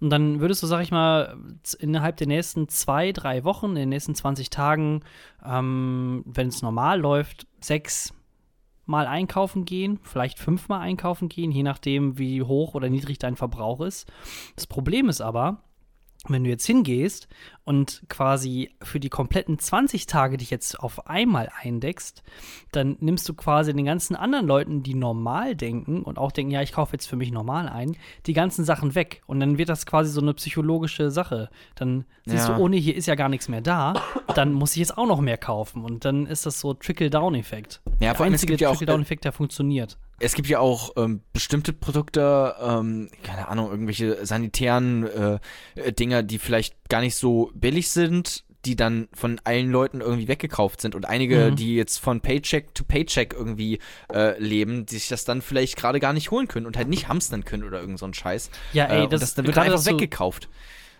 Und dann würdest du, sag ich mal, innerhalb der nächsten zwei, drei Wochen, in den nächsten 20 Tagen, ähm, wenn es normal läuft, sechs Mal einkaufen gehen, vielleicht fünfmal einkaufen gehen, je nachdem, wie hoch oder niedrig dein Verbrauch ist. Das Problem ist aber, wenn du jetzt hingehst und quasi für die kompletten 20 Tage dich jetzt auf einmal eindeckst, dann nimmst du quasi den ganzen anderen Leuten, die normal denken und auch denken, ja, ich kaufe jetzt für mich normal ein, die ganzen Sachen weg. Und dann wird das quasi so eine psychologische Sache. Dann siehst Ja. du, ohne hier ist ja gar nichts mehr da, dann muss ich jetzt auch noch mehr kaufen. Und dann ist das so Trickle-Down-Effekt. Ja, der vor allem, einzige Trickle-Down-Effekt, der funktioniert. Es gibt ja auch ähm, bestimmte Produkte, ähm, keine Ahnung, irgendwelche sanitären äh, äh, Dinger, die vielleicht gar nicht so billig sind, die dann von allen Leuten irgendwie weggekauft sind und einige, Mhm. die jetzt von Paycheck to Paycheck irgendwie äh, leben, die sich das dann vielleicht gerade gar nicht holen können und halt nicht hamstern können oder irgend so ein Scheiß. Ja, ey, äh, das- das dann wird gerade einfach das so- weggekauft.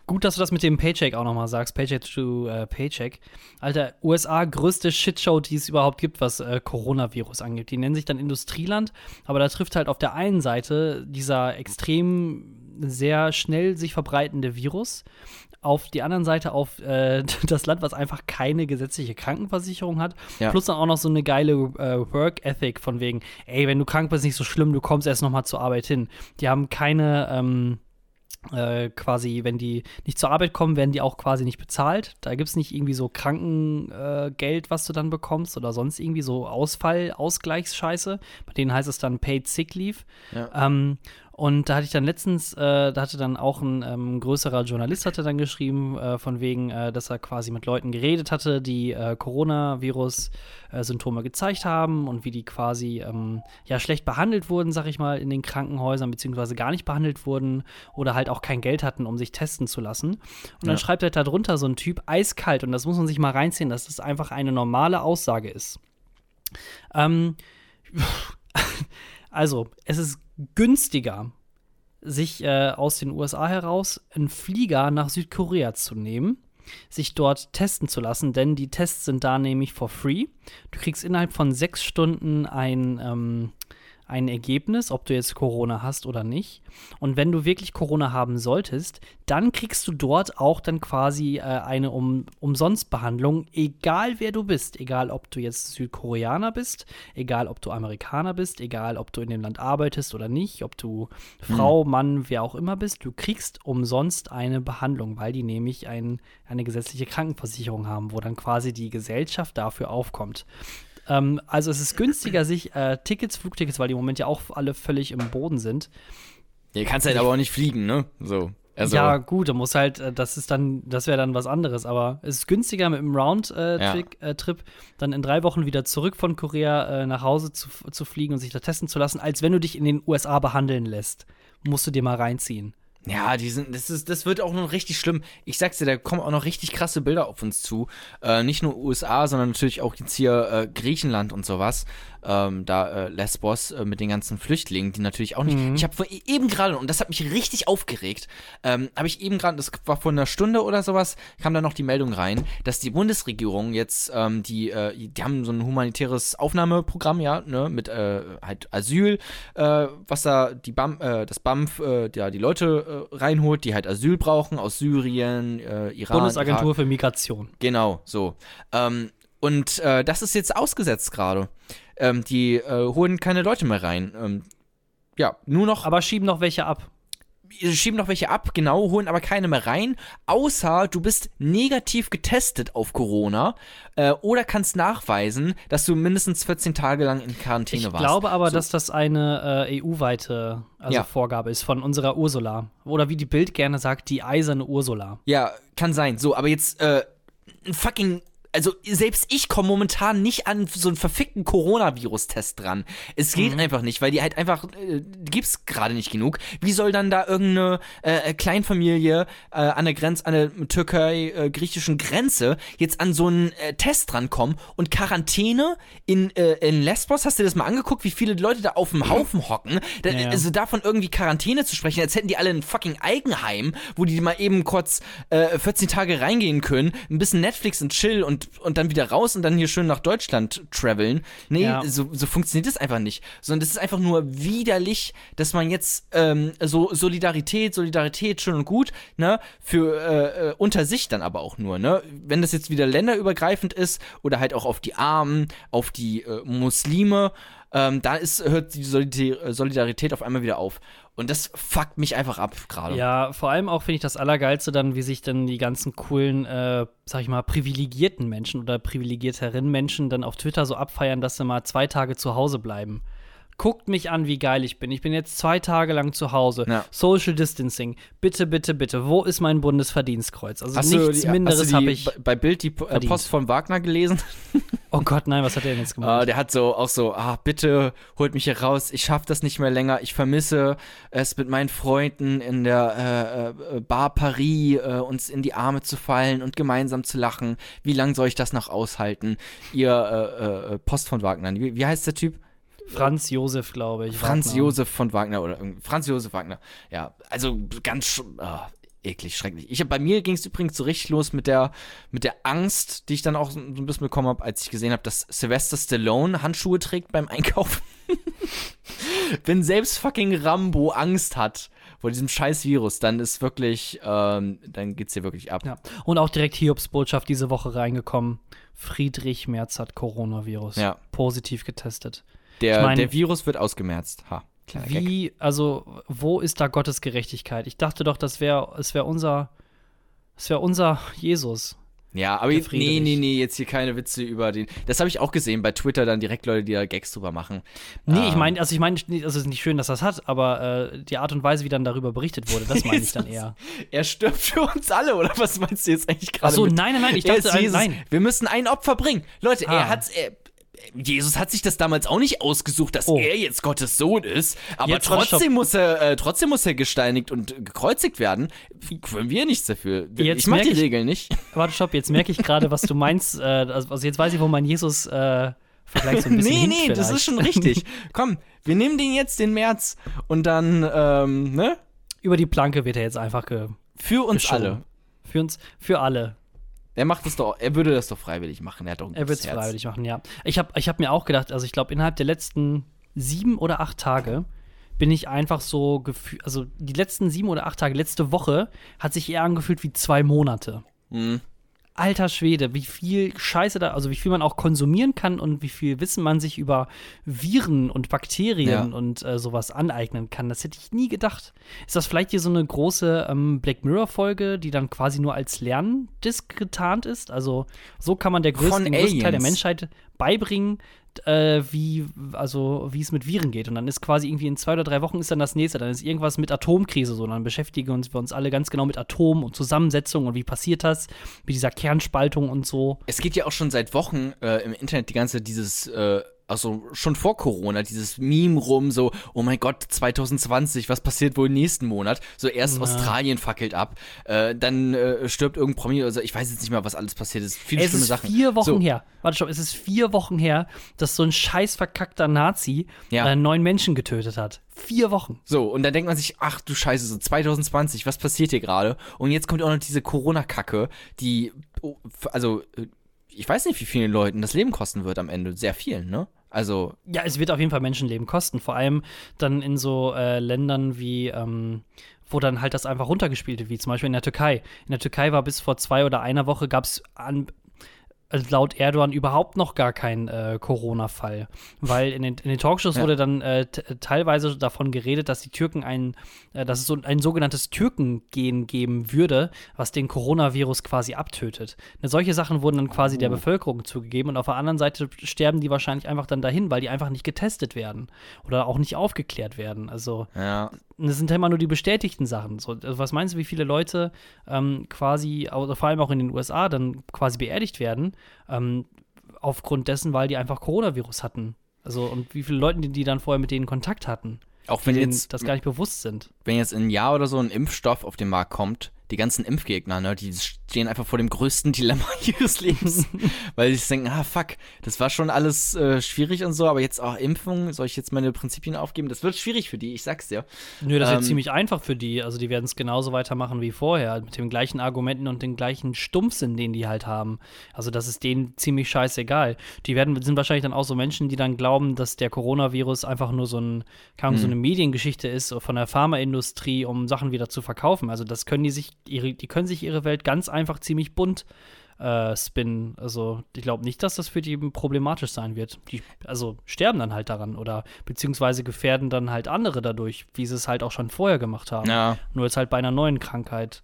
Gut, dass du das mit dem Paycheck auch nochmal sagst. Paycheck to äh, Paycheck. Alter, USA größte Shitshow, die es überhaupt gibt, was äh, Coronavirus angeht. Die nennen sich dann Industrieland, aber da trifft halt auf der einen Seite dieser extrem sehr schnell sich verbreitende Virus auf die anderen Seite auf äh, das Land, was einfach keine gesetzliche Krankenversicherung hat. Ja. Plus dann auch noch so eine geile äh, Work Ethic von wegen, ey, wenn du krank bist, nicht so schlimm, du kommst erst noch mal zur Arbeit hin. Die haben keine ähm, äh, quasi, wenn die nicht zur Arbeit kommen, werden die auch quasi nicht bezahlt. Da gibt es nicht irgendwie so Krankengeld, äh, was du dann bekommst oder sonst irgendwie so Ausfall, Ausgleichsscheiße. Bei denen heißt es dann Paid Sick Leave. Ja. Ähm, und da hatte ich dann letztens, äh, da hatte dann auch ein ähm, größerer Journalist hatte dann geschrieben, äh, von wegen, äh, dass er quasi mit Leuten geredet hatte, die äh, Coronavirus-Symptome gezeigt haben und wie die quasi ähm, ja schlecht behandelt wurden, sag ich mal, in den Krankenhäusern, beziehungsweise gar nicht behandelt wurden oder halt auch kein Geld hatten, um sich testen zu lassen. Und dann Ja. schreibt halt da drunter so ein Typ eiskalt, und das muss man sich mal reinziehen, dass das einfach eine normale Aussage ist. Ähm, also, es ist günstiger, sich äh, aus den USA heraus einen Flieger nach Südkorea zu nehmen, sich dort testen zu lassen, denn die Tests sind da nämlich for free. Du kriegst innerhalb von sechs Stunden ein, ähm, ein Ergebnis, ob du jetzt Corona hast oder nicht. Und wenn du wirklich Corona haben solltest, dann kriegst du dort auch dann quasi äh, eine um, Umsonstbehandlung, egal wer du bist, egal ob du jetzt Südkoreaner bist, egal ob du Amerikaner bist, egal ob du in dem Land arbeitest oder nicht, ob du Frau, Mann, wer auch immer bist, du kriegst umsonst eine Behandlung, weil die nämlich ein, eine gesetzliche Krankenversicherung haben, wo dann quasi die Gesellschaft dafür aufkommt. Ähm, also es ist günstiger, sich äh, Tickets, Flugtickets, weil die im Moment ja auch alle völlig im Boden sind. Ihr kannst halt aber auch nicht fliegen, ne? So. Also, ja, gut, da muss halt, äh, das ist dann, das wäre dann was anderes, aber es ist günstiger mit dem Round-Trip, äh, äh, Trip, dann in drei Wochen wieder zurück von Korea äh, nach Hause zu, zu fliegen und sich da testen zu lassen, als wenn du dich in den USA behandeln lässt. Musst du dir mal reinziehen. Ja, die sind, das, ist, das wird auch noch richtig schlimm. Ich sag's dir, da kommen auch noch richtig krasse Bilder auf uns zu. Äh, nicht nur USA, sondern natürlich auch jetzt hier äh, Griechenland und sowas. Ähm, da äh, Lesbos äh, mit den ganzen Flüchtlingen, die natürlich auch nicht. Mhm. Ich habe eben gerade, und das hat mich richtig aufgeregt, ähm, habe ich eben gerade, das war vor einer Stunde oder sowas, kam da noch die Meldung rein, dass die Bundesregierung jetzt, ähm, die, äh, die haben so ein humanitäres Aufnahmeprogramm, ja, ne, mit äh, halt Asyl, was da die BAM, äh, das BAMF, äh, ja, die Leute reinholt, die halt Asyl brauchen aus Syrien, äh, Iran. Bundesagentur Irak. für Migration. Genau, so. Ähm, und äh, das ist jetzt ausgesetzt gerade. Ähm, die äh, holen keine Leute mehr rein. Ähm, ja, nur noch Aber schieben noch welche ab. Schieben noch welche ab, genau, holen aber keine mehr rein, außer du bist negativ getestet auf Corona äh, oder kannst nachweisen, dass du mindestens 14 Tage lang in Quarantäne Ich warst. glaube aber, So. dass das eine äh, EU-weite also Ja. Vorgabe ist von unserer Ursula. Oder wie die Bild gerne sagt, die eiserne Ursula. Ja, kann sein. So, aber jetzt äh, ein fucking. Also selbst ich komme momentan nicht an so einen verfickten Coronavirus-Test dran. Es geht einfach nicht, weil die halt einfach äh, gibt's gerade nicht genug. Wie soll dann da irgendeine äh, Kleinfamilie äh, an der Grenze, an der Türkei-griechischen Grenze jetzt an so einen äh, Test drankommen und Quarantäne in, äh, in Lesbos? Hast du dir das mal angeguckt, wie viele Leute da auf dem Haufen hocken? Da, Ja, ja. Also davon irgendwie Quarantäne zu sprechen, als hätten die alle ein fucking Eigenheim, wo die mal eben kurz äh, 14 Tage reingehen können, ein bisschen Netflix und chill und, und dann wieder raus und dann hier schön nach Deutschland traveln. Nee, Ja. so, so funktioniert das einfach nicht. Sondern das ist einfach nur widerlich, dass man jetzt ähm, so Solidarität, Solidarität schön und gut, ne, für äh, äh, unter sich dann aber auch nur, ne? Wenn das jetzt wieder länderübergreifend ist oder halt auch auf die Armen, auf die äh, Muslime, ähm, da ist, hört die Solidar- Solidarität auf einmal wieder auf. Und das fuckt mich einfach ab gerade. Ja, vor allem auch finde ich das Allergeilste dann, wie sich dann die ganzen coolen, äh, sag ich mal, privilegierten Menschen oder privilegierteren Menschen dann auf Twitter so abfeiern, dass sie mal zwei Tage zu Hause bleiben. Guckt mich an, wie geil ich bin. Ich bin jetzt zwei Tage lang zu Hause. Ja. Social Distancing. Bitte, bitte, bitte. Wo ist mein Bundesverdienstkreuz? Also Hast nichts die, Minderes habe ich. bei- Bild die äh, verdient. Post von Wagner gelesen? Oh Gott, nein, was hat der denn jetzt Äh, gemacht? der hat so auch so, ah, bitte holt mich hier raus, ich schaff das nicht mehr länger, ich vermisse es mit meinen Freunden in der äh, äh, Bar Paris, äh, uns in die Arme zu fallen und gemeinsam zu lachen. Wie lange soll ich das noch aushalten? Ihr äh, äh, Post von Wagner. Wie, wie heißt der Typ? Franz Josef, glaube ich. Franz Wagner. Josef von Wagner oder Franz Josef Wagner. Ja, also ganz ah, eklig, schrecklich. Ich hab, bei mir ging es übrigens so richtig los mit der mit der Angst, die ich dann auch so ein bisschen bekommen habe, als ich gesehen habe, dass Sylvester Stallone Handschuhe trägt beim Einkaufen. Wenn selbst fucking Rambo Angst hat vor diesem scheiß Virus, dann ist wirklich, ähm, dann geht's dir wirklich ab. Ja. Und auch direkt Hiobs Botschaft diese Woche reingekommen. Friedrich Merz hat Coronavirus. Ja. Positiv getestet. Der, Ich mein- der Virus wird ausgemerzt. Ha. Kleiner Gag. Wie, also, wo ist da Gottes Gerechtigkeit? Ich dachte doch, das wäre es wäre unser, es wäre unser Jesus. Ja, aber jetzt, nee, nee, nee, jetzt hier keine Witze über den. Das habe ich auch gesehen bei Twitter, dann direkt Leute, die da Gags drüber machen. Nee, ich Ähm, meine, also ich meine, es ist nicht schön, dass das hat, aber äh, die Art und Weise, wie dann darüber berichtet wurde, das meine ich dann eher. Er stirbt für uns alle, oder was meinst du jetzt eigentlich gerade? so, mit- nein, nein, nein, ich Er dachte, ist Jesus. nein. Wir müssen ein Opfer bringen. Leute, Ah. er hat. Er, Jesus hat sich das damals auch nicht ausgesucht, dass Oh. er jetzt Gottes Sohn ist, aber Jetzt, trotzdem muss er äh, trotzdem muss er gesteinigt und gekreuzigt werden. Können wir nichts dafür. Jetzt ich mach die Regeln nicht. Warte, stopp, jetzt merke ich gerade, was du meinst. Äh, also also jetzt weiß ich, wo mein Jesus äh, Vergleich so ein bisschen nee, nee, das vielleicht. ist schon richtig. Komm, wir nehmen den jetzt den März und dann ähm, ne Über die Planke wird er jetzt einfach ge für uns geschoben. alle. Für uns, für alle. Er macht es doch, er würde das doch freiwillig machen. Er hat doch ein Er wird es freiwillig machen, ja. Ich habe ich hab mir auch gedacht, also ich glaube, innerhalb der letzten sieben oder acht Tage bin ich einfach so gefühlt, also die letzten sieben oder acht Tage, letzte Woche hat sich eher angefühlt wie zwei Monate. Mhm. Alter Schwede, wie viel Scheiße da, also wie viel man auch konsumieren kann und wie viel Wissen man sich über Viren und Bakterien Ja. und äh, sowas aneignen kann. Das hätte ich nie gedacht. Ist das vielleicht hier so eine große ähm, Black Mirror-Folge, die dann quasi nur als Lerndisk getarnt ist? Also so kann man der größten, größten Teil der. Menschheit beibringen, äh, wie, also, wie es mit Viren geht. Und dann ist quasi irgendwie in zwei oder drei Wochen ist dann das nächste. Dann ist irgendwas mit Atomkrise so. Dann beschäftigen wir uns alle ganz genau mit Atom und Zusammensetzung und wie passiert das, mit dieser Kernspaltung und so. Es geht ja auch schon seit Wochen äh, im Internet die ganze dieses äh, also schon vor Corona, dieses Meme rum, so, oh mein Gott, 2020, was passiert wohl nächsten Monat? So erst Ja. Australien fackelt ab, äh, dann äh, stirbt irgendein Promi, also ich weiß jetzt nicht mehr, was alles passiert ist. Viele es schlimme ist Sachen. vier Wochen so, her. Warte schon, es ist vier Wochen her, dass so ein scheiß verkackter Nazi Ja. äh, neun Menschen getötet hat. Vier Wochen. So, und dann denkt man sich, ach du Scheiße, so 2020, was passiert hier gerade? Und jetzt kommt auch noch diese Corona-Kacke, die, oh, also, äh, ich weiß nicht, wie vielen Leuten das Leben kosten wird am Ende. Sehr vielen, ne? Also, Ja, es wird auf jeden Fall Menschenleben kosten. Vor allem dann in so äh, Ländern wie, ähm, wo dann halt das einfach runtergespielt wird, wie zum Beispiel in der Türkei. In der Türkei war bis vor zwei oder einer Woche gab es laut Erdogan überhaupt noch gar kein äh, Corona-Fall. Weil in den, in den Talkshows Ja. wurde dann äh, teilweise davon geredet, dass die Türken ein, äh, dass es so ein sogenanntes Türkengen geben würde, was den Coronavirus quasi abtötet. Ne, solche Sachen wurden dann quasi der Bevölkerung zugegeben und auf der anderen Seite sterben die wahrscheinlich einfach dann dahin, weil die einfach nicht getestet werden oder auch nicht aufgeklärt werden. Also ja. Das sind ja immer nur die bestätigten Sachen. So, also was meinst du, wie viele Leute ähm, quasi, also vor allem auch in den USA, dann quasi beerdigt werden, ähm, aufgrund dessen, weil die einfach Coronavirus hatten? Also, und wie viele Leute, die, die dann vorher mit denen Kontakt hatten, Auch wenn jetzt, das gar nicht bewusst sind. wenn jetzt in ein Jahr oder so ein Impfstoff auf den Markt kommt, die ganzen Impfgegner, ne, die stehen einfach vor dem größten Dilemma ihres Lebens, weil sie sich denken, ah fuck, das war schon alles äh, schwierig und so, aber jetzt auch Impfung, soll ich jetzt meine Prinzipien aufgeben? Das wird schwierig für die, ich sag's dir. Nö, das ist Ähm, jetzt ziemlich einfach für die. Also die werden es genauso weitermachen wie vorher, mit den gleichen Argumenten und den gleichen Stumpfsinn, den die halt haben. Also das ist denen ziemlich scheißegal. Die werden, sind wahrscheinlich dann auch so Menschen, die dann glauben, dass der Coronavirus einfach nur so, ein, Ahnung, so Hm. eine Mediengeschichte ist von der Pharmaindustrie, um Sachen wieder zu verkaufen. Also das können die sich, ihre, die können sich ihre Welt ganz einfach ziemlich bunt äh, spinnen. Also ich glaube nicht, dass das für die problematisch sein wird. Die, also sterben dann halt daran oder beziehungsweise gefährden dann halt andere dadurch, wie sie es halt auch schon vorher gemacht haben. Ja. Nur jetzt halt bei einer neuen Krankheit.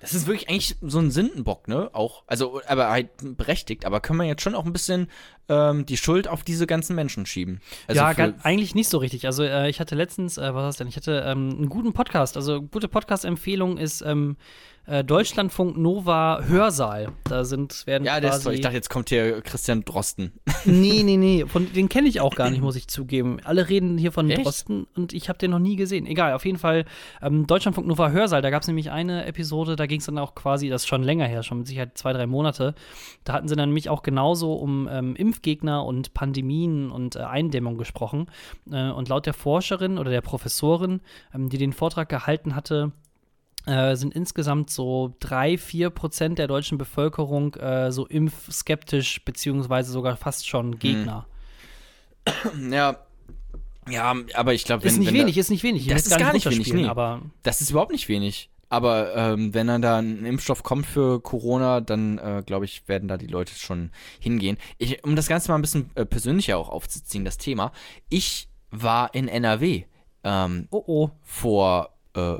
Das ist wirklich eigentlich so ein Sündenbock, ne? Auch, also, aber halt berechtigt, aber können wir jetzt schon auch ein bisschen ähm, die Schuld auf diese ganzen Menschen schieben. Also ja, gan- eigentlich nicht so richtig. Also äh, ich hatte letztens, äh, was war das denn? Ich hatte ähm, einen guten Podcast. Also gute Podcast-Empfehlung ist ähm, äh, Deutschlandfunk Nova Hörsaal. Da sind werden ja, ist quasi toll. Ich dachte, jetzt kommt hier Christian Drosten. Nee, nee, nee. Von, den kenne ich auch gar nicht, muss ich zugeben. Alle reden hier von Echt? Drosten und ich habe den noch nie gesehen. Egal, auf jeden Fall. Ähm, Deutschlandfunk Nova Hörsaal, da gab es nämlich eine Episode, da ging es dann auch quasi, das ist schon länger her, schon mit Sicherheit zwei, drei Monate. Da hatten sie dann nämlich auch genauso um ähm, Impfgegner und Pandemien und äh, Eindämmung gesprochen. Äh, und laut der Forscherin oder der Professorin, ähm, die den Vortrag gehalten hatte, äh, sind insgesamt so drei, vier Prozent der deutschen Bevölkerung äh, so impfskeptisch, beziehungsweise sogar fast schon Gegner. Ja. Ja, aber ich glaube, wenn. Ist nicht wenn wenig, da, ist nicht wenig. Das ist gar nicht wenig, nee. Aber Das ist überhaupt nicht wenig. Aber ähm, wenn dann da ein Impfstoff kommt für Corona, dann äh, glaube ich, werden da die Leute schon hingehen. Ich, um das Ganze mal ein bisschen äh, persönlicher auch aufzuziehen, das Thema. Ich war in NRW ähm, oh oh. vor äh,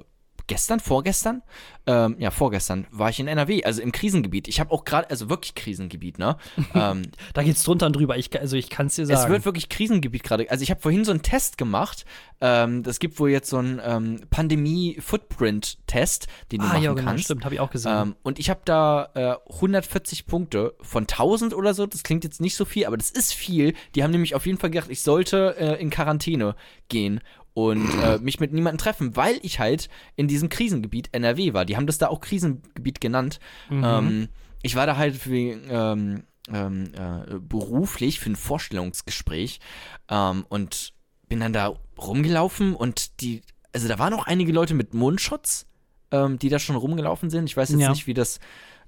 gestern, vorgestern, ähm, ja, vorgestern war ich in NRW, also im Krisengebiet. Ich habe auch gerade, also wirklich Krisengebiet, ne? ähm, Da geht's drunter und drüber. Ich, also ich kann es dir sagen. es wird wirklich Krisengebiet gerade. Also ich habe vorhin so einen Test gemacht. Ähm, das gibt wohl jetzt so einen ähm, Pandemie-Footprint-Test, den du ah, machen ja, genau, kannst. stimmt, habe ich auch gesehen. Ähm, und ich habe da äh, 140 Punkte von 1000 oder so. Das klingt jetzt nicht so viel, aber das ist viel. Die haben nämlich auf jeden Fall gedacht, ich sollte äh, in Quarantäne gehen und äh, mich mit niemandem treffen, weil ich halt in diesem Krisengebiet NRW war. Die haben das da auch Krisengebiet genannt. Mhm. Ähm, ich war da halt für, ähm, ähm, äh, beruflich für ein Vorstellungsgespräch ähm, und bin dann da rumgelaufen und die, also da waren auch einige Leute mit Mundschutz, ähm, die da schon rumgelaufen sind. Ich weiß jetzt Ja. nicht, wie das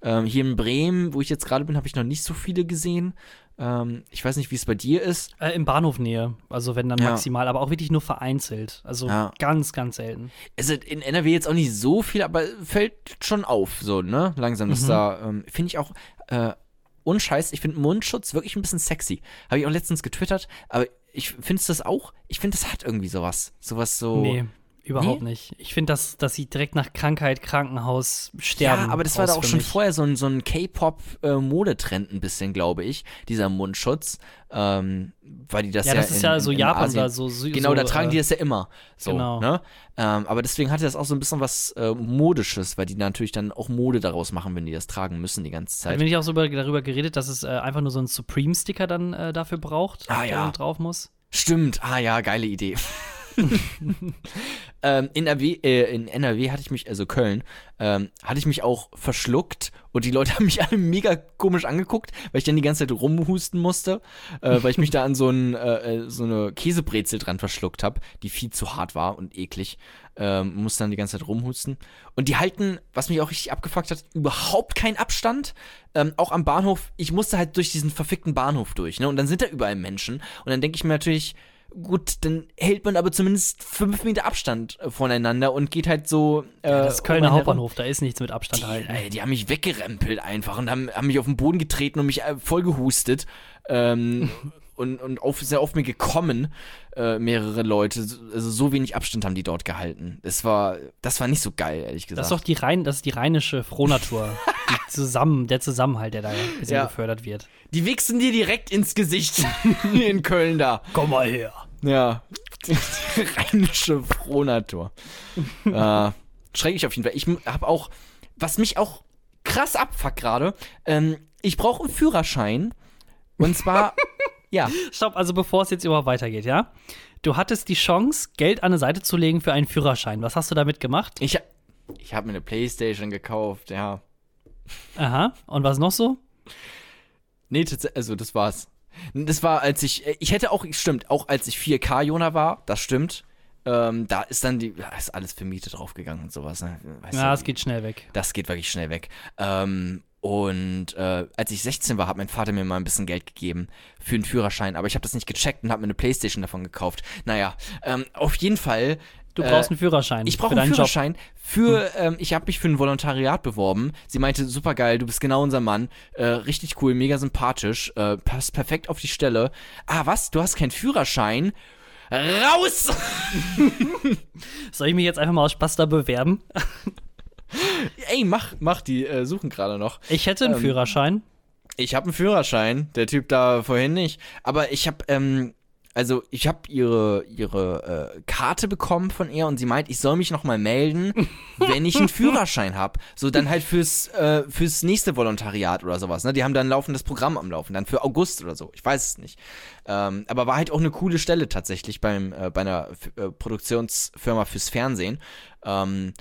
ähm, hier in Bremen, wo ich jetzt gerade bin, habe ich noch nicht so viele gesehen. Ähm, ich weiß nicht, wie es bei dir ist. äh, Im Bahnhof Nähe. Also wenn dann Ja. maximal, aber auch wirklich nur vereinzelt. Also Ja. ganz, ganz selten. Also in NRW jetzt auch nicht so viel, aber fällt schon auf, so, ne? Langsam, dass Mhm. da, ähm, finde ich auch, äh, unscheiß, ich finde Mundschutz wirklich ein bisschen sexy. Habe ich auch letztens getwittert, aber ich finde es das auch, ich finde, das hat irgendwie sowas. Sowas so. Nee. Überhaupt Nee? nicht. Ich finde, dass, dass sie direkt nach Krankheit, Krankenhaus sterben. Ja, aber das war da auch schon mich. vorher so ein, so ein K-Pop-Modetrend ein bisschen, glaube ich, dieser Mundschutz. Ähm, weil die das Ja, ja, das ist in, ja so in Japan Asien, da so sü- Genau, so, da tragen äh, die das ja immer. So, genau. ne? Ähm, aber deswegen hatte das auch so ein bisschen was äh, Modisches, weil die natürlich dann auch Mode daraus machen, wenn die das tragen müssen die ganze Zeit. wir nicht auch so über, darüber geredet, dass es äh, einfach nur so einen Supreme-Sticker dann äh, dafür braucht, Ah, der ja. drauf muss? Stimmt, ah ja, geile Idee. ähm, in, NRW, äh, in NRW hatte ich mich, also Köln, ähm, hatte ich mich auch verschluckt und die Leute haben mich alle mega komisch angeguckt, weil ich dann die ganze Zeit rumhusten musste, äh, weil ich mich da an so, ein, äh, äh, so eine Käsebrezel dran verschluckt habe, die viel zu hart war und eklig. Ähm, musste dann die ganze Zeit rumhusten. Und die halten, was mich auch richtig abgefuckt hat, überhaupt keinen Abstand. Ähm, auch am Bahnhof, ich musste halt durch diesen verfickten Bahnhof durch, ne? Und dann sind da überall Menschen. Und dann denke ich mir natürlich, gut, dann hält man aber zumindest fünf Meter Abstand äh, voneinander und geht halt so. Äh, Das Kölner um. Hauptbahnhof, da ist nichts mit Abstand Die, halten. ey, die haben mich weggerempelt einfach und haben, haben mich auf den Boden getreten und mich äh, voll gehustet. Ähm, und, und auf, sehr auf mir gekommen, äh, mehrere Leute. Also so wenig Abstand haben die dort gehalten. Das war, das war nicht so geil, ehrlich gesagt. Das ist doch die rein, das ist die rheinische Frohnatur. die zusammen, der Zusammenhalt, der da ein bisschen Ja. gefördert wird. die wichsen dir direkt ins Gesicht in Köln da. Komm mal her. Ja. Die rheinische Frohnatur. äh, schrecklich auf jeden Fall. Ich habe auch, was mich auch krass abfuckt gerade, ähm, ich brauche einen Führerschein. Und zwar, ja. Stopp, also bevor es jetzt überhaupt weitergeht, ja? Du hattest die Chance, Geld an eine Seite zu legen für einen Führerschein. Was hast du damit gemacht? Ich, ich habe mir eine Playstation gekauft, ja. Aha. Und was noch so? Nee, also das war's. Das war, als ich, äh, ich hätte auch, stimmt, auch als ich 4K-Jona war, das stimmt. Ähm, da ist dann die, da ist alles für Miete draufgegangen und sowas. Ne? Weißt Ja, es geht schnell weg. Das geht wirklich schnell weg. Ähm, und äh, als ich 16 war, hat mein Vater mir mal ein bisschen Geld gegeben für einen Führerschein, aber ich habe das nicht gecheckt und habe mir eine Playstation davon gekauft. Naja, ähm, auf jeden Fall. Du äh, brauchst einen Führerschein. Ich brauche einen Führerschein für, ähm, ich habe mich für ein Volontariat beworben. Sie meinte, super geil, du bist genau unser Mann. Äh, richtig cool, mega sympathisch, äh, passt perfekt auf die Stelle. Ah, was? Du hast keinen Führerschein? Raus! Soll ich mich jetzt einfach mal aus Spaß da bewerben? Ey, mach, mach, die äh, suchen gerade noch. Ich hätte einen Ähm, Führerschein. Ich habe einen Führerschein, der Typ da vorhin nicht. Aber ich habe, ähm, also ich habe ihre, ihre äh, Karte bekommen von ihr und sie meint, ich soll mich nochmal melden, wenn ich einen Führerschein habe. So dann halt fürs, äh, fürs nächste Volontariat oder sowas. Ne? Die haben dann ein laufendes Programm am Laufen, dann für August oder so. Ich weiß es nicht. Ähm, aber war halt auch eine coole Stelle tatsächlich beim, äh, bei einer F äh, Produktionsfirma fürs Fernsehen. Ähm,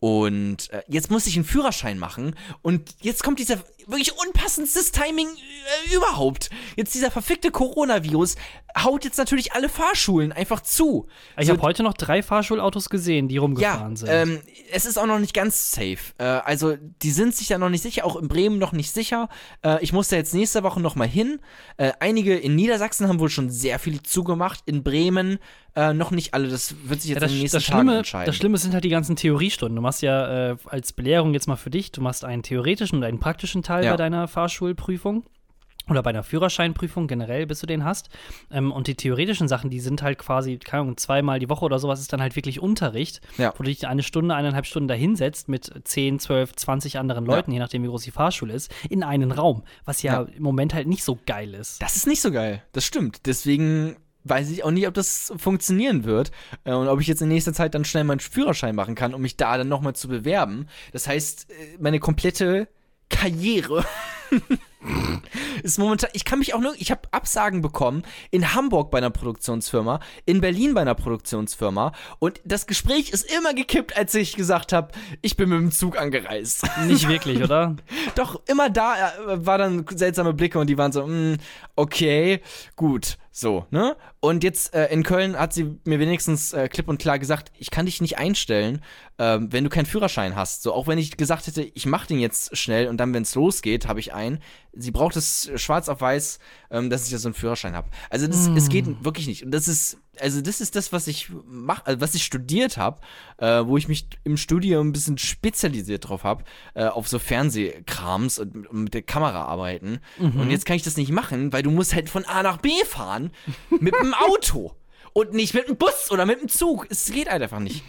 und äh, jetzt muss ich einen Führerschein machen. Und jetzt kommt dieser wirklich unpassendstes Timing äh, überhaupt. Jetzt dieser verfickte Coronavirus haut jetzt natürlich alle Fahrschulen einfach zu. Ich So, habe heute noch drei Fahrschulautos gesehen, die rumgefahren ja, sind. ähm, es ist auch noch nicht ganz safe. Äh, also, die sind sich da noch nicht sicher, auch in Bremen noch nicht sicher. Äh, ich muss da jetzt nächste Woche noch mal hin. Äh, einige in Niedersachsen haben wohl schon sehr viel zugemacht. In Bremen äh, noch nicht alle. Das wird sich jetzt Ja, das, in den nächsten das, Tagen Schlimme, entscheiden. das Schlimme sind halt die ganzen Theoriestunden. Du machst ja äh, als Belehrung jetzt mal für dich, du machst einen theoretischen und einen praktischen Teil Ja. bei deiner Fahrschulprüfung. Oder bei einer Führerscheinprüfung generell, bis du den hast. Ähm, und die theoretischen Sachen, die sind halt quasi, keine Ahnung, zweimal die Woche oder sowas, ist dann halt wirklich Unterricht, Ja. wo du dich eine Stunde, eineinhalb Stunden da hinsetzt mit 10, 12, 20 anderen Leuten, je nachdem, wie groß die Fahrschule ist, in einen Raum. Was ja, Ja. im Moment halt nicht so geil ist. Das ist nicht so geil. Das stimmt. Deswegen weiß ich auch nicht, ob das funktionieren wird äh, und ob ich jetzt in nächster Zeit dann schnell meinen Führerschein machen kann, um mich da dann nochmal zu bewerben. Das heißt, äh, meine komplette Karriere ist momentan. Ich kann mich auch nur. Ich habe Absagen bekommen in Hamburg bei einer Produktionsfirma, in Berlin bei einer Produktionsfirma und das Gespräch ist immer gekippt, als ich gesagt habe, ich bin mit dem Zug angereist. Nicht wirklich, oder? Doch, immer da äh, war dann seltsame Blicke und die waren so, mm, okay, gut, so, ne? Und jetzt äh, in Köln hat sie mir wenigstens äh, klipp und klar gesagt, ich kann dich nicht einstellen, ähm, wenn du keinen Führerschein hast. So, auch wenn ich gesagt hätte, ich mach den jetzt schnell und dann, wenn es losgeht, habe ich einen. Sie braucht es schwarz auf weiß, ähm, dass ich ja so einen Führerschein habe. Also das, es geht wirklich nicht. Und das ist, also das ist das, was ich mach, also was ich studiert habe, äh, wo ich mich im Studium ein bisschen spezialisiert drauf habe, äh, auf so Fernsehkrams und, und mit der Kamera arbeiten. Und jetzt kann ich das nicht machen, weil du musst halt von A nach B fahren mit dem Auto. Und nicht mit dem Bus oder mit dem Zug. Es geht halt einfach nicht.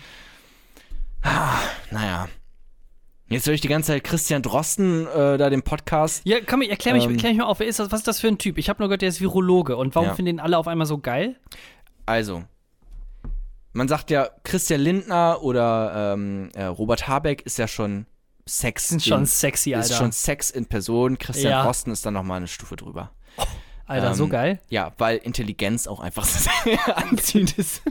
Ah, naja. Jetzt höre ich die ganze Zeit Christian Drosten äh, da den Podcast. Ja, komm, erklär mich, Ähm. erklär mich mal auf, wer ist das, was ist das für ein Typ? Ich habe nur gehört, der ist Virologe. Und warum Ja. finden den alle auf einmal so geil? Also, man sagt ja, Christian Lindner oder ähm, äh, Robert Habeck ist ja schon Sex. Sind schon in, sexy, Alter. Ist schon Sex in Person. Christian Ja. Ist dann nochmal eine Stufe drüber. Alter, so ähm, geil. Ja, weil Intelligenz auch einfach sehr anziehend ist.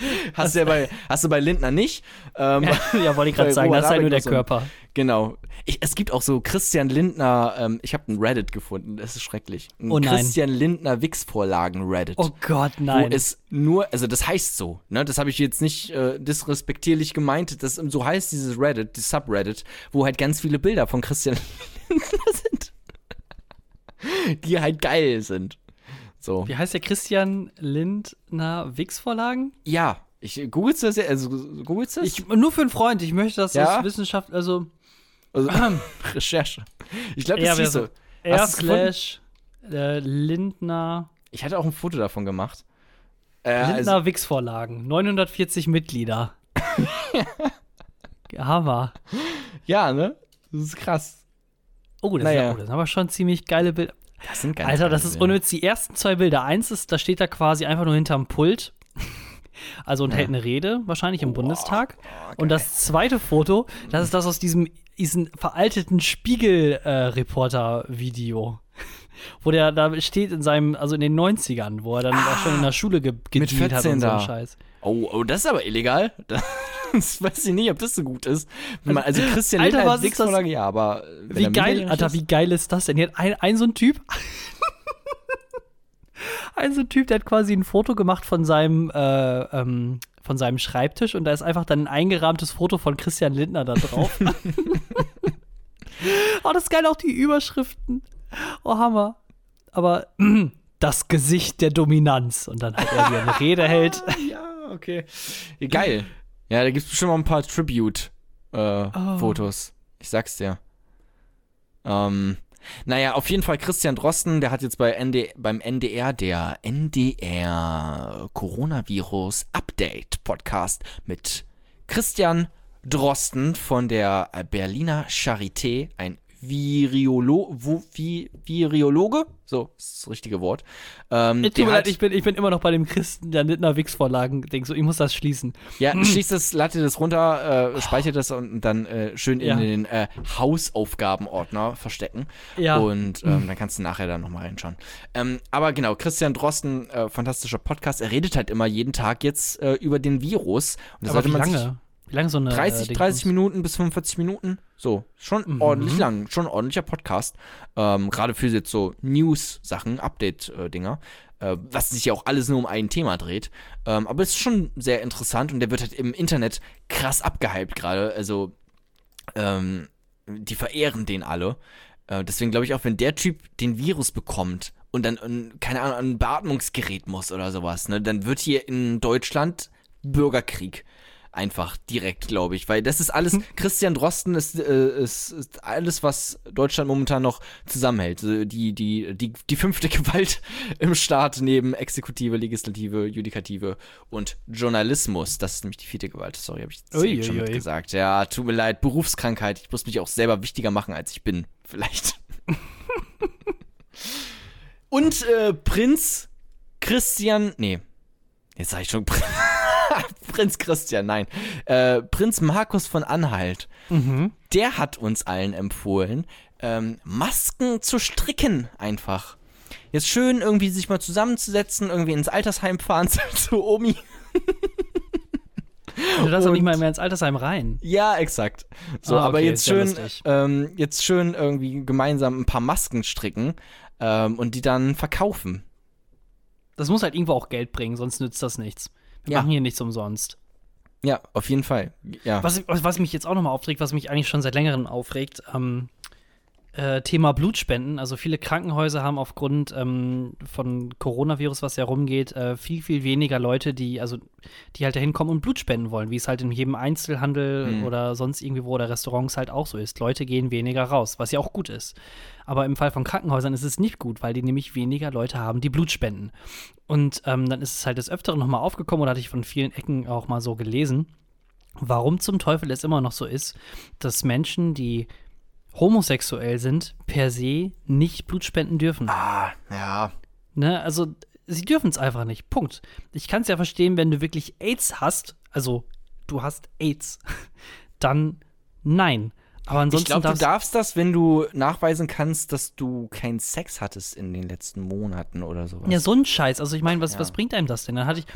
hast, du ja bei, hast du bei Lindner nicht. Ähm, ja, wollte ich gerade sagen, Robert das ist halt Habeck nur der Körper. Genau. Ich, es gibt auch so Christian Lindner, ähm, ich habe ein Reddit gefunden, das ist schrecklich. Ein Oh nein. Christian Lindner Wix-Vorlagen Reddit. Oh Gott, nein. Wo es nur, also das heißt so, ne? Das habe ich jetzt nicht äh, disrespektierlich gemeint. Das so heißt dieses Reddit, die Subreddit, wo halt ganz viele Bilder von Christian Lindner sind. Die halt geil sind. So. Wie heißt der Christian Lindner Wix-Vorlagen? Ja, ich googelst das ja, also googelst das? Ich, nur für einen Freund. Ich möchte, dass Ja? das Wissenschaft, also also, Recherche. Ich glaube, das wer so. R slash äh, Lindner, Ich hatte auch ein Foto davon gemacht. Äh, also, Lindner Wix-Vorlagen. 940 Mitglieder. Hammer. ja, ne? Das ist krass. Oh, das, Naja. ist, oh, das sind aber schon ziemlich geile Bilder. Das sind ganz Alter, das ist unnütz. Die ersten zwei Bilder. Eins ist, da steht er quasi einfach nur hinterm Pult. Also und hält eine Rede, wahrscheinlich im Bundestag. Und das zweite Foto, das ist das aus diesem, diesem veralteten Spiegel-Reporter-Video. Wo der da steht in seinem, also in den 90ern, wo er dann auch schon in der Schule ge gedient hat 14 und so einen da. Scheiß. Oh, oh, das ist aber illegal. Das weiß ich nicht, ob das so gut ist. Wenn man, also Christian Alter, Lindner was ist das? Wix-Vorlage, ja, aber Wie geil, Alter, ist- wie geil ist das denn? Hier hat ein, ein so ein Typ, ein so ein Typ, der hat quasi ein Foto gemacht von seinem, äh, ähm, von seinem Schreibtisch und da ist einfach dann ein eingerahmtes Foto von Christian Lindner da drauf. oh, das ist geil, auch die Überschriften. Oh, Hammer. Aber das Gesicht der Dominanz. Und dann hat er wieder eine Rede hält. Ja, okay. Geil. Ja, da gibt's bestimmt auch ein paar Oh. Tribute-Fotos. Ich sag's dir. Ähm, Naja, auf jeden Fall Christian Drosten, der hat jetzt bei ND, beim NDR, der NDR Coronavirus Update Podcast mit Christian Drosten von der Berliner Charité, ein Viriolo wo, Vi Viriologe, so ist das richtige Wort. Ähm, Tut der mir leid, ich bin, ich bin immer noch bei dem Christen der Lindner Wix-Vorlagen. Denk so, ich muss das schließen. Ja, schließt das, lade das runter, äh, speichert das und dann äh, schön in Ja. den äh, Hausaufgabenordner verstecken. Ja. Und ähm, dann kannst du nachher dann nochmal reinschauen. Ähm, aber genau, Christian Drosten, äh, fantastischer Podcast, er redet halt immer jeden Tag jetzt äh, über den Virus. Und da Aber sollte man sich lange? Wie lange so eine 30, äh, 30 Ding- Minuten bis 45 Minuten. So, schon Mhm. ordentlich lang, schon ein ordentlicher Podcast. Ähm, Gerade für jetzt so News-Sachen, Update-Dinger, äh, was sich ja auch alles nur um ein Thema dreht. Ähm, aber es ist schon sehr interessant und der wird halt im Internet krass abgehypt gerade. Also, ähm, die verehren den alle. Äh, deswegen glaube ich auch, wenn der Typ den Virus bekommt und dann, äh, keine Ahnung, an ein Beatmungsgerät muss oder sowas, ne, dann wird hier in Deutschland Bürgerkrieg. Einfach direkt, glaube ich. Weil das ist alles, Christian Drosten ist, äh, ist, ist alles, was Deutschland momentan noch zusammenhält. Die, die, die, die fünfte Gewalt im Staat neben Exekutive, Legislative, Judikative und Journalismus. Das ist nämlich die vierte Gewalt. Sorry, habe ich jetzt Ui, schon ui. gesagt. Ja, tut mir leid. Berufskrankheit. Ich muss mich auch selber wichtiger machen, als ich bin. Vielleicht. und äh, Prinz Christian. Nee. Jetzt sage ich schon Prinz. Prinz Christian, nein. Äh, Prinz Markus von Anhalt. Mhm. Der hat uns allen empfohlen, ähm, Masken zu stricken einfach. Jetzt schön irgendwie sich mal zusammenzusetzen, irgendwie ins Altersheim fahren zu, zu Omi. Du darfst doch nicht mal mehr ins Altersheim rein. Ja, exakt. So, aber okay, jetzt ist ja schön, ähm, jetzt schön irgendwie gemeinsam ein paar Masken stricken ähm, und die dann verkaufen. Das muss halt irgendwo auch Geld bringen, sonst nützt das nichts. Wir Ja. machen hier nichts umsonst. Ja, auf jeden Fall. Ja. Was, was mich jetzt auch nochmal aufregt, was mich eigentlich schon seit längerem aufregt, ähm, äh, Thema Blutspenden. Also viele Krankenhäuser haben aufgrund ähm, von Coronavirus, was ja rumgeht, äh, viel, viel weniger Leute, die, also, die halt dahin kommen und Blut spenden wollen, wie es halt in jedem Einzelhandel Mhm. oder sonst irgendwie wo oder Restaurants halt auch so ist. Leute gehen weniger raus, was ja auch gut ist. Aber im Fall von Krankenhäusern ist es nicht gut, weil die nämlich weniger Leute haben, die Blut spenden. Und ähm, dann ist es halt des Öfteren nochmal aufgekommen oder hatte ich von vielen Ecken auch mal so gelesen, warum zum Teufel es immer noch so ist, dass Menschen, die homosexuell sind, per se nicht Blut spenden dürfen. Ah, ja. Ne? Also, sie dürfen es einfach nicht. Punkt. Ich kann es ja verstehen, wenn du wirklich AIDS hast, also du hast AIDS, dann nein. Aber ansonsten Ich glaube, du darfst- das, wenn du nachweisen kannst, dass du keinen Sex hattest in den letzten Monaten oder sowas. Ja, so ein Scheiß. Also ich meine, was, Ja. was bringt einem das denn? Dann hatte ich,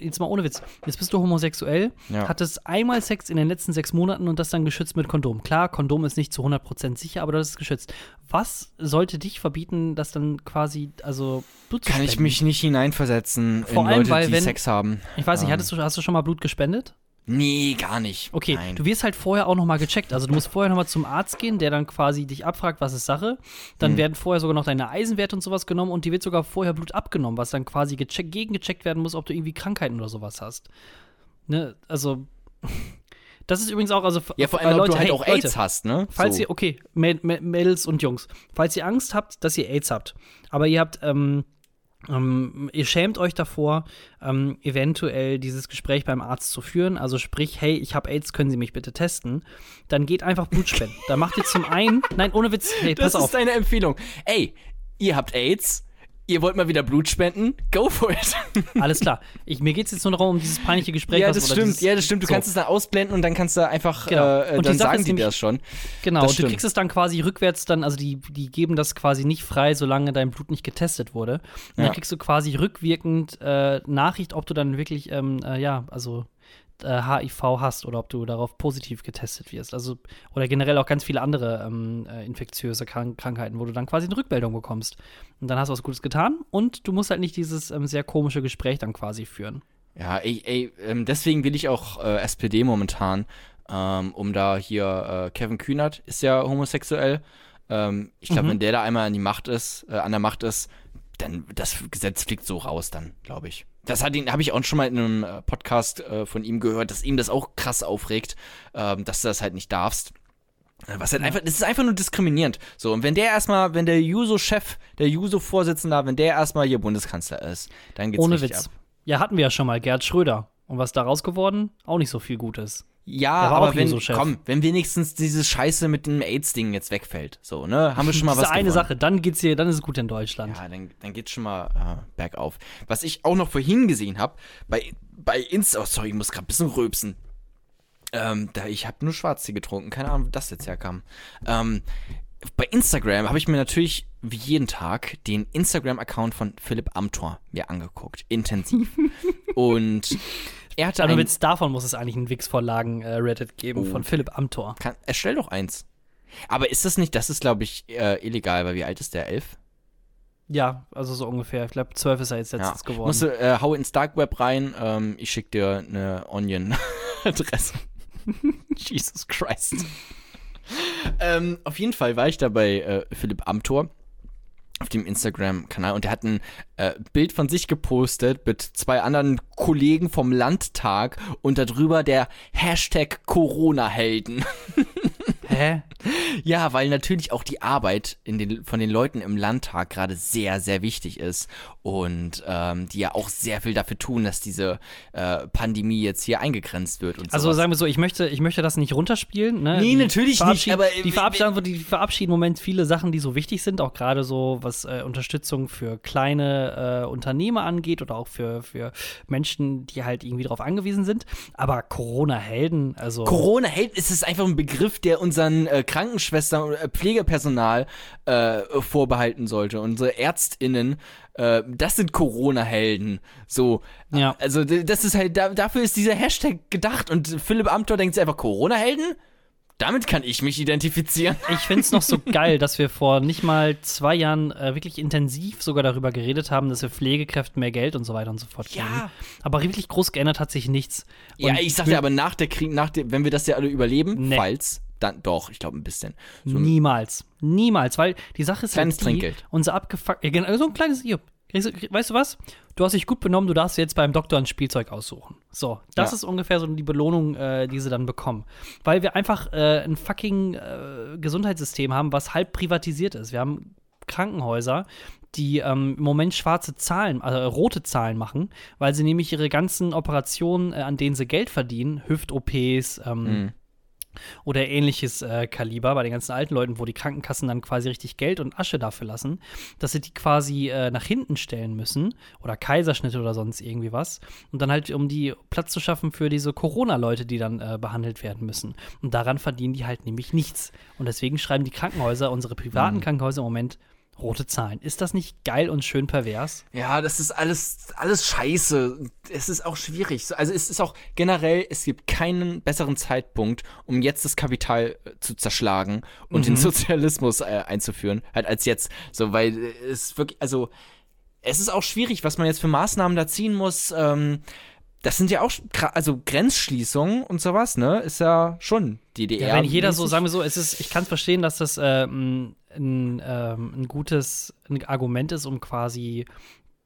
jetzt mal ohne Witz, jetzt bist du homosexuell, Ja. hattest einmal Sex in den letzten sechs Monaten und das dann geschützt mit Kondom. Klar, Kondom ist nicht zu 100% sicher, aber das ist geschützt. Was sollte dich verbieten, das dann quasi, also Blut zu Kann ich spenden? mich nicht hineinversetzen Vor in allem, Leute, weil die wenn- Sex haben. Ich weiß nicht, Ähm, hattest du, hast du schon mal Blut gespendet? Nee, gar nicht. Okay, Nein. du wirst halt vorher auch nochmal gecheckt. Also du musst vorher nochmal zum Arzt gehen, der dann quasi dich abfragt, was ist Sache. Dann Hm. werden vorher sogar noch deine Eisenwerte und sowas genommen und dir wird sogar vorher Blut abgenommen, was dann quasi gecheckt, gegengecheckt werden muss, ob du irgendwie Krankheiten oder sowas hast. Ne, also das ist übrigens auch, also ja, vor äh, allem, ob Leute, du halt hey, auch Leute, AIDS hast, ne? Falls so. ihr, okay, Mäd- Mäd- Mädels und Jungs, falls ihr Angst habt, dass ihr AIDS habt, aber ihr habt, ähm, ähm, ihr schämt euch davor, ähm, eventuell dieses Gespräch beim Arzt zu führen, also sprich, hey, ich habe AIDS, können Sie mich bitte testen, dann geht einfach Blut spenden. da macht ihr zum einen, nein, ohne Witz, hey, Das pass auf. ist deine Empfehlung. Ey, ihr habt AIDS, ihr wollt mal wieder Blut spenden, go for it. Alles klar. Ich, mir geht es jetzt nur darum, um dieses peinliche Gespräch. ja, das stimmt. Dieses, ja, das stimmt. Du so. kannst es dann ausblenden und dann kannst du einfach, Genau. äh, Und die dann sagen die nämlich- das schon. Genau, Das und du kriegst es dann quasi rückwärts dann, also die, die geben das quasi nicht frei, solange dein Blut nicht getestet wurde. Und Ja. dann kriegst du quasi rückwirkend äh, Nachricht, ob du dann wirklich, ähm, äh, ja, also äh, HIV hast oder ob du darauf positiv getestet wirst. Also, oder generell auch ganz viele andere ähm, äh, infektiöse Krank Krankheiten, wo du dann quasi eine Rückmeldung bekommst. Und dann hast du was Gutes getan und du musst halt nicht dieses ähm, sehr komische Gespräch dann quasi führen. Ja, ey, ey ähm, deswegen will ich auch äh, SPD momentan, ähm, um da hier, äh, Kevin Kühnert ist ja homosexuell. Ähm, ich glaube, Mhm. wenn der da einmal an die Macht ist, äh, an der Macht ist, dann das Gesetz fliegt so raus, dann, glaube ich. Das hat ihn, habe ich auch schon mal in einem äh, Podcast äh, von ihm gehört, dass ihm das auch krass aufregt, ähm, dass du das halt nicht darfst. Äh, Was halt einfach, das ist einfach nur diskriminierend. So, und wenn der erstmal, wenn der Juso-Chef, der Juso-Vorsitzender, wenn der erstmal hier Bundeskanzler ist, dann geht's Ohne Witz. ab. Ja, hatten wir ja schon mal, Gerd Schröder. Und was daraus geworden? Auch nicht so viel Gutes. Ja, aber wenn, Juso-Chef. komm, wenn wenigstens diese Scheiße mit dem AIDS-Ding jetzt wegfällt, so, ne, haben wir schon mal was eine gewonnen. Sache, dann geht's hier, dann ist es gut in Deutschland. Ja, dann, dann geht's schon mal äh, bergauf. Was ich auch noch vorhin gesehen habe, bei, bei Insta, oh, sorry, ich muss gerade ein bisschen rülpsen. Ähm, da, ich habe nur Schwarztee getrunken, keine Ahnung, wo das jetzt herkam. Ähm, bei Instagram habe ich mir natürlich wie jeden Tag den Instagram-Account von Philipp Amthor mir angeguckt, intensiv. Und er hatte Aber Witz davon muss es eigentlich einen Wix-Vorlagen-Reddit geben Oh. von Philipp Amthor. Kann, erstell doch eins. Aber ist das nicht, das ist glaube ich äh, illegal, weil wie alt ist der? Elf? Ja, also so ungefähr. Ich glaube, 12 ist er jetzt letztens geworden. Musst du, äh, hau ins Dark Web rein, ähm, ich schick dir eine Onion-Adresse. Jesus Christ. ähm, auf jeden Fall war ich da bei äh, Philipp Amthor auf dem Instagram-Kanal und der hat ein äh, Bild von sich gepostet mit zwei anderen Kollegen vom Landtag und darüber der Hashtag Corona-Helden. Hä? Ja, weil natürlich auch die Arbeit den, von den Leuten im Landtag gerade sehr, sehr wichtig ist und ähm, die ja auch sehr viel dafür tun, dass diese äh, Pandemie jetzt hier eingegrenzt wird und Also sowas. sagen wir so, ich möchte, ich möchte das nicht runterspielen. Ne? Nee, Die natürlich nicht, aber, äh, die verabschieden, die verabschieden im Moment viele Sachen, die so wichtig sind, auch gerade so, was äh, Unterstützung für kleine äh, Unternehmer angeht oder auch für, für Menschen, die halt irgendwie darauf angewiesen sind. Aber Corona-Helden, also. Corona-Held ist es einfach ein Begriff, der unseren äh, Krankenschwestern und äh, Pflegepersonal äh, vorbehalten sollte. Unsere ÄrztInnen, äh, das sind Corona-Helden. So. Ja. Also, das ist halt, da, dafür ist dieser Hashtag gedacht. Und Philipp Amthor denkt sich einfach, Corona-Helden? Damit kann ich mich identifizieren. Ich finde es noch so geil, dass wir vor nicht mal zwei Jahren äh, wirklich intensiv sogar darüber geredet haben, dass wir Pflegekräften mehr Geld und so weiter und so fort geben. Ja. Aber wirklich groß geändert hat sich nichts. Ja, Und ich sagte aber nach der Krieg, nach dem, wenn wir das ja alle überleben, Nee. falls, dann doch, ich glaube ein bisschen. So Niemals. Niemals. Weil die Sache ist Kleines halt die, Trinkgeld. unser abgefuckt, genau, so ein kleines, hier, du- weißt du was? Du hast dich gut benommen, du darfst jetzt beim Doktor ein Spielzeug aussuchen. So, das Ja. ist ungefähr so die Belohnung, äh, die sie dann bekommen. Weil wir einfach äh, ein fucking äh, Gesundheitssystem haben, was halb privatisiert ist. Wir haben Krankenhäuser, die ähm, im Moment schwarze Zahlen, also rote Zahlen machen, weil sie nämlich ihre ganzen Operationen, äh, an denen sie Geld verdienen, Hüft-OPs, ähm, Mhm. Oder ähnliches äh, Kaliber bei den ganzen alten Leuten, wo die Krankenkassen dann quasi richtig Geld und Asche dafür lassen, dass sie die quasi äh, nach hinten stellen müssen oder Kaiserschnitte oder sonst irgendwie was und dann halt, um die Platz zu schaffen für diese Corona-Leute, die dann äh, behandelt werden müssen. Und daran verdienen die halt nämlich nichts. Und deswegen schreiben die Krankenhäuser, unsere privaten Krankenhäuser im Moment, rote Zahlen. Ist das nicht geil und schön pervers? Ja, das ist alles, alles scheiße. Es ist auch schwierig. So, Also es ist auch generell, es gibt keinen besseren Zeitpunkt, um jetzt das Kapital äh, zu zerschlagen und den Sozialismus äh, einzuführen, halt als jetzt. So, weil äh, es wirklich, also es ist auch schwierig, was man jetzt für Maßnahmen da ziehen muss. Ähm, das sind ja auch, also Grenzschließungen und sowas, ne? Ist ja schon DDR. Ja, wenn jeder so, sagen wir so, es ist, ich kann es verstehen, dass das äh, ein, ähm, ein gutes ein Argument ist, um quasi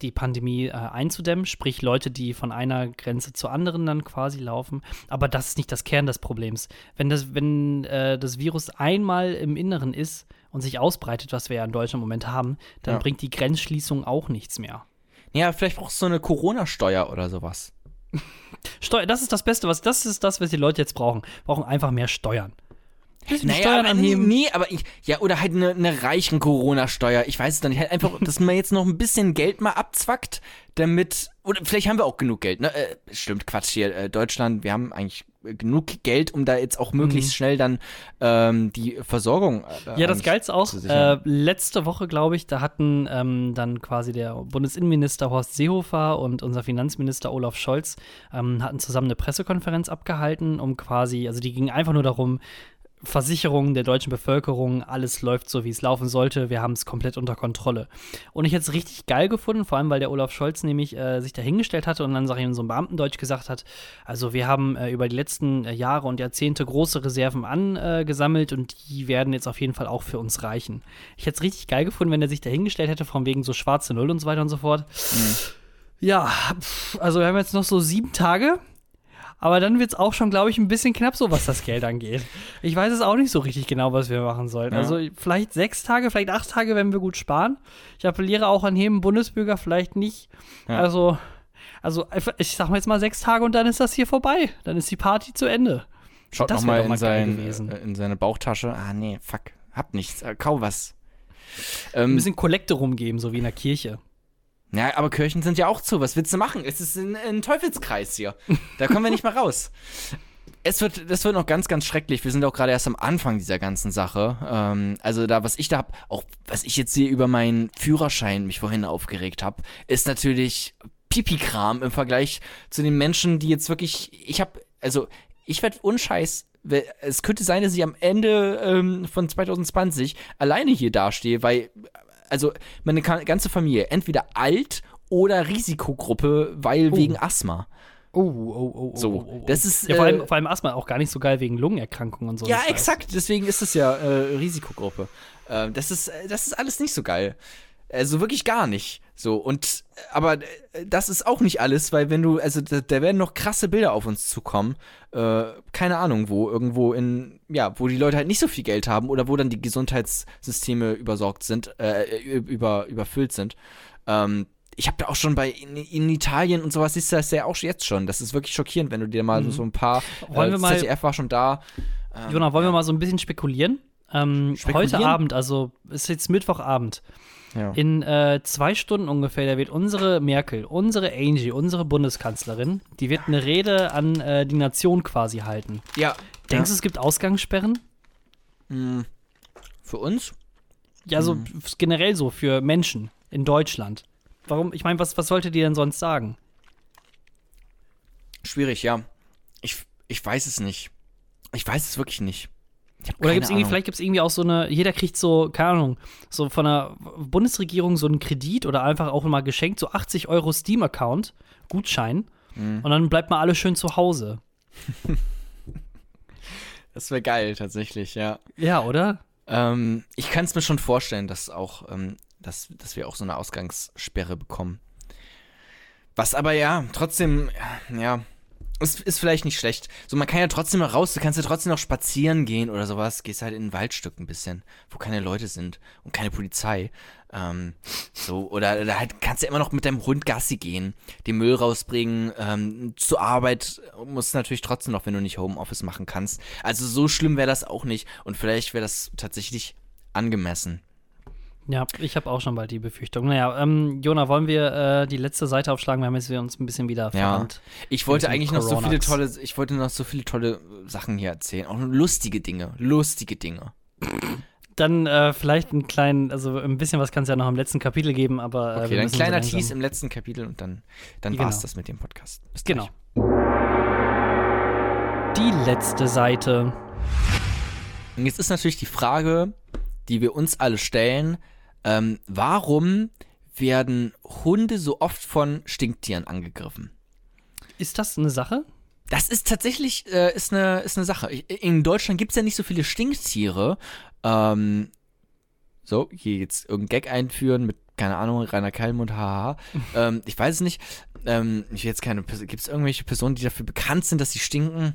die Pandemie äh, einzudämmen, sprich Leute, die von einer Grenze zur anderen dann quasi laufen. Aber das ist nicht das Kern des Problems. Wenn das, wenn äh, das Virus einmal im Inneren ist und sich ausbreitet, was wir ja in Deutschland im Moment haben, dann Ja. bringt die Grenzschließung auch nichts mehr. Ja, vielleicht brauchst du so eine Corona-Steuer oder sowas. Steu das ist das Beste, was das ist das, was die Leute jetzt brauchen. Brauchen einfach mehr Steuern. Bisschen Steuern aber anheben. Nee, aber ich, ja, oder halt eine, eine reichen Corona-Steuer. Ich weiß es dann nicht. Halt einfach, dass man jetzt noch ein bisschen Geld mal abzwackt, damit. Oder vielleicht haben wir auch genug Geld, ne? Äh, stimmt, Quatsch hier. Äh, Deutschland, wir haben eigentlich äh, genug Geld, um da jetzt auch möglichst schnell dann ähm, die Versorgung. Äh, Ja, das Geilste auch, äh, letzte Woche, glaube ich, da hatten ähm, dann quasi der Bundesinnenminister Horst Seehofer und unser Finanzminister Olaf Scholz ähm, hatten zusammen eine Pressekonferenz abgehalten, um quasi, also die ging einfach nur darum, Versicherungen der deutschen Bevölkerung, alles läuft so, wie es laufen sollte, wir haben es komplett unter Kontrolle. Und ich hätte es richtig geil gefunden, vor allem weil der Olaf Scholz nämlich äh, sich dahingestellt hatte und dann, sag ich, in so einem Beamtendeutsch gesagt hat, also wir haben äh, über die letzten äh, Jahre und Jahrzehnte große Reserven angesammelt und die werden jetzt auf jeden Fall auch für uns reichen. Ich hätte es richtig geil gefunden, wenn er sich dahingestellt hätte, von wegen so schwarze Null und so weiter und so fort. Ja, pff, also wir haben jetzt noch so sieben Tage. Aber dann wird es auch schon, glaube ich, ein bisschen knapp, so was das Geld angeht. Ich weiß es auch nicht so richtig genau, was wir machen sollen. Ja. Also vielleicht sechs Tage, vielleicht acht Tage, wenn wir gut sparen. Ich appelliere auch an jeden Bundesbürger, vielleicht nicht. Ja. Also, also ich sag mal jetzt mal sechs Tage und dann ist das hier vorbei. Dann ist die Party zu Ende. Schaut das noch mal in, sein, gewesen. äh, in seine Bauchtasche. Ah, nee, fuck. Hab nichts. Äh, kau was. Ein Ähm, bisschen Kollekte rumgeben, so wie in der Kirche. Ja, aber Kirchen sind ja auch zu. Was willst du machen? Es ist ein, ein Teufelskreis hier. Da kommen wir nicht mehr raus. Es wird, das wird noch ganz, ganz schrecklich. Wir sind auch gerade erst am Anfang dieser ganzen Sache. Ähm, also da, was ich da hab, auch was ich jetzt hier über meinen Führerschein mich vorhin aufgeregt habe, ist natürlich Pipi-Kram im Vergleich zu den Menschen, die jetzt wirklich, ich habe, also ich werde unscheiß. Es könnte sein, dass ich am Ende ähm, von 2020 alleine hier dastehe, weil also meine ganze Familie entweder alt oder Risikogruppe, weil wegen Asthma. Oh, oh, oh, oh. So, oh, oh. das ist, Ja, vor, äh, allem, vor allem Asthma auch gar nicht so geil wegen Lungenerkrankungen und so. Ja, exakt. Deswegen ist es ja äh, Risikogruppe. Äh, das ist, äh, das ist alles nicht so geil. Also wirklich gar nicht. So und äh, aber äh, das ist auch nicht alles, weil wenn du also da, da werden noch krasse Bilder auf uns zukommen. Äh, keine Ahnung wo irgendwo in ja wo die Leute halt nicht so viel Geld haben oder wo dann die Gesundheitssysteme übersorgt sind, äh, über überfüllt sind. Ähm, ich habe da auch schon bei in, in Italien und sowas siehst du das ja auch jetzt schon. Das ist wirklich schockierend, wenn du dir mal so, so ein paar Mhm. Wollen äh, wir mal- ZDF war schon da. Ähm, Jonah, wollen wir mal so ein bisschen spekulieren? Ähm, Spekulieren? Heute Abend, also es ist jetzt Mittwochabend, Ja. in äh, zwei Stunden ungefähr, da wird unsere Merkel, unsere Angie, unsere Bundeskanzlerin, die wird eine Rede an äh, die Nation quasi halten. Ja. Denkst du, es gibt Ausgangssperren? Hm. Für uns? Ja, so Mhm. f- generell so für Menschen in Deutschland. Warum? Ich meine, was, was sollte die denn sonst sagen? Schwierig, ja. Ich, ich weiß es nicht. Ich weiß es wirklich nicht. Oder gibt's irgendwie, Ahnung. vielleicht gibt es irgendwie auch so eine, jeder kriegt so, keine Ahnung, so von der Bundesregierung so einen Kredit oder einfach auch mal geschenkt, so 80 Euro Steam-Account, Gutschein. Mhm. Und dann bleibt mal alle schön zu Hause. Das wäre geil, tatsächlich, ja. Ja, oder? Ähm, ich kann es mir schon vorstellen, dass auch, ähm, dass, dass wir auch so eine Ausgangssperre bekommen. Was aber ja, trotzdem, ja, ist, ist vielleicht nicht schlecht. So, man kann ja trotzdem noch raus, du kannst ja trotzdem noch spazieren gehen oder sowas. Gehst halt in ein Waldstück ein bisschen, wo keine Leute sind und keine Polizei. Ähm, so, oder, oder halt kannst du immer noch mit deinem Hund Gassi gehen, den Müll rausbringen, ähm, zur Arbeit musst du natürlich trotzdem noch, wenn du nicht Homeoffice machen kannst. Also so schlimm wäre das auch nicht und vielleicht wäre das tatsächlich angemessen. Ja, ich habe auch schon bald die Befürchtung. Naja, ähm, Jona, wollen wir äh, die letzte Seite aufschlagen? Wir haben jetzt uns ein bisschen wieder verrannt. Ich wollte eigentlich noch so viele tolle, ich wollte noch so viele tolle Sachen hier erzählen. Auch lustige Dinge, lustige Dinge. Dann äh, vielleicht einen kleinen, also ein bisschen was kann es ja noch im letzten Kapitel geben, aber. Äh, Okay, dann so kleiner langsam- Tease im letzten Kapitel und dann, dann Genau. war's das mit dem Podcast. Bis Genau. gleich. Die letzte Seite. Und jetzt ist natürlich die Frage, die wir uns alle stellen, ähm, warum werden Hunde so oft von Stinktieren angegriffen? Ist das eine Sache? Das ist tatsächlich äh, ist eine, ist eine Sache. In Deutschland gibt es ja nicht so viele Stinktiere. Ähm, so, hier jetzt irgendein Gag einführen mit, keine Ahnung, Rainer Kallmund, haha. ähm, ich weiß es nicht. Ähm, ich will jetzt keine Gibt es irgendwelche Personen, die dafür bekannt sind, dass sie stinken?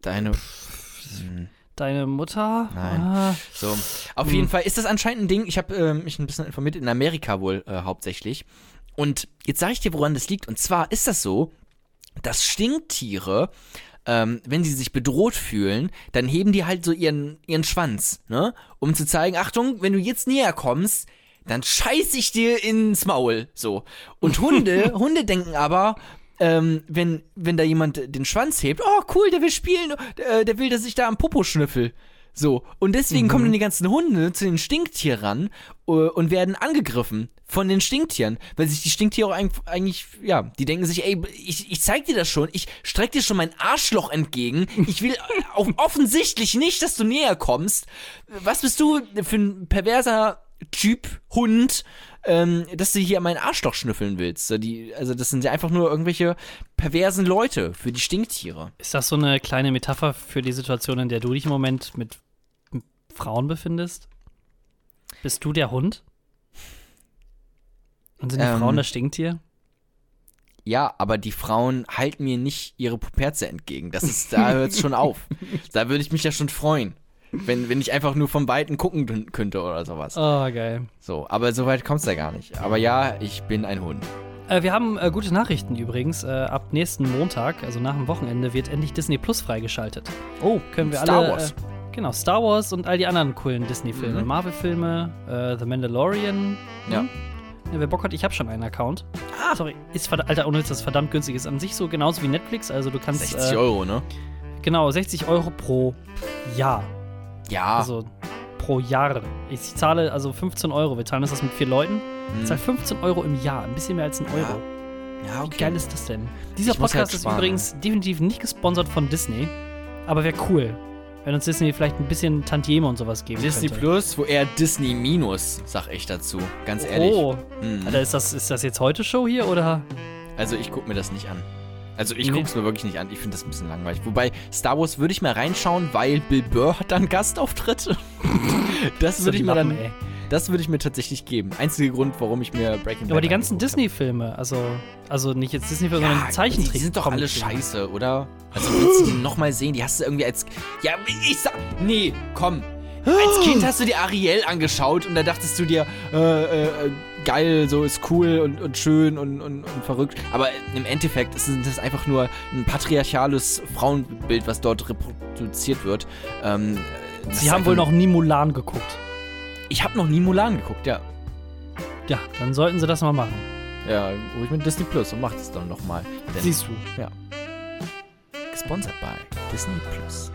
Deine. Hm. Deine Mutter? Nein. Ah, So, auf jeden Fall ist das anscheinend ein Ding. Ich habe äh, mich ein bisschen informiert, in Amerika wohl äh, hauptsächlich. Und jetzt sage ich dir, woran das liegt. Und zwar ist das so, dass Stinktiere, ähm, wenn sie sich bedroht fühlen, dann heben die halt so ihren, ihren Schwanz, ne? Um zu zeigen, Achtung, wenn du jetzt näher kommst, dann scheiß ich dir ins Maul. So. Und Hunde, Hunde denken aber, ähm, wenn, wenn da jemand den Schwanz hebt, oh cool, der will spielen, äh, der will, dass ich da am Popo schnüffel. So, und deswegen kommen dann die ganzen Hunde zu den Stinktieren ran äh, und werden angegriffen von den Stinktieren, weil sich die Stinktiere auch eig- eigentlich, ja, die denken sich, ey, ich, ich zeig dir das schon, ich streck dir schon mein Arschloch entgegen, ich will auch offensichtlich nicht, dass du näher kommst. Was bist du für ein perverser Typ, Hund, ähm, dass du hier meinen Arschloch schnüffeln willst? So, Die, also das sind ja einfach nur irgendwelche perversen Leute für die Stinktiere. ist das so eine kleine Metapher für die Situation, in der du dich im Moment mit, Frauen befindest? Bist du der Hund? Und sind die Ähm. Frauen das Stinktier? Ja, aber die Frauen halten mir nicht ihre Puperze entgegen. Das ist, da hört's schon auf. Da würde ich mich ja schon freuen. Wenn, wenn ich einfach nur vom Weiten gucken könnte oder sowas. Oh, geil. So, aber so weit kommt's da gar nicht. Aber ja, ich bin ein Hund. Äh, wir haben äh, gute Nachrichten übrigens. Äh, ab nächsten Montag, also nach dem Wochenende, wird endlich Disney Plus freigeschaltet. Oh, Können wir Star alle. Wars. Äh, genau, Star Wars und all die anderen coolen Disney-Filme. Mhm. Marvel-Filme, äh, The Mandalorian. Ja. Hm? Ja, wer Bock hat, ich habe schon einen Account. Sorry, ist Alter, ohne Witz, das verdammt günstig. Ist an sich so genauso wie Netflix. Also du kannst. 60 äh, Euro, ne? Genau, 60 Euro pro Jahr. Ja. Also pro Jahr. Ich zahle also 15 Euro. Wir zahlen das das mit vier Leuten. Ich hm. zahle 15 Euro im Jahr. Ein bisschen mehr als ein Euro. ja, Wie geil ist das denn? Dieser Ich Podcast halt ist übrigens definitiv nicht gesponsert von Disney. Aber wäre cool, wenn uns Disney vielleicht ein bisschen Tantieme und sowas geben Disney könnte. Plus, wo eher Disney Minus, sag ich dazu. Ganz ehrlich. Oh, Hm. Alter, ist das, ist das jetzt heute Show hier oder? Also ich guck mir das nicht an. Also ich Nee. guck's mir wirklich nicht an. Ich finde das ein bisschen langweilig. Wobei Star Wars würde ich mal reinschauen, weil Bill Burr hat dann Gastauftritt. das würde ich mir dann, ey. das würde ich mir tatsächlich geben. Einziger Grund, warum ich mir Breaking Bad Aber die ganzen Disney-Filme, also, also nicht jetzt Disney-Filme, hab. sondern ja, Zeichentrick. die sind doch alle scheiße, oder? Also willst du die nochmal sehen? Die hast du irgendwie als ja ich sag nee komm. Als Kind hast du dir Ariel angeschaut und da dachtest du dir, äh, äh, geil, so ist cool und, und schön und, und, und verrückt. Aber im Endeffekt ist das einfach nur ein patriarchales Frauenbild, was dort reproduziert wird. Ähm, Sie haben wohl noch nie Mulan geguckt. Ich habe noch nie Mulan geguckt, ja. Ja, dann sollten sie das mal machen. Ja, hol ich mit Disney Plus und mach das dann nochmal. Siehst du. Ja. Gesponsert bei Disney Plus.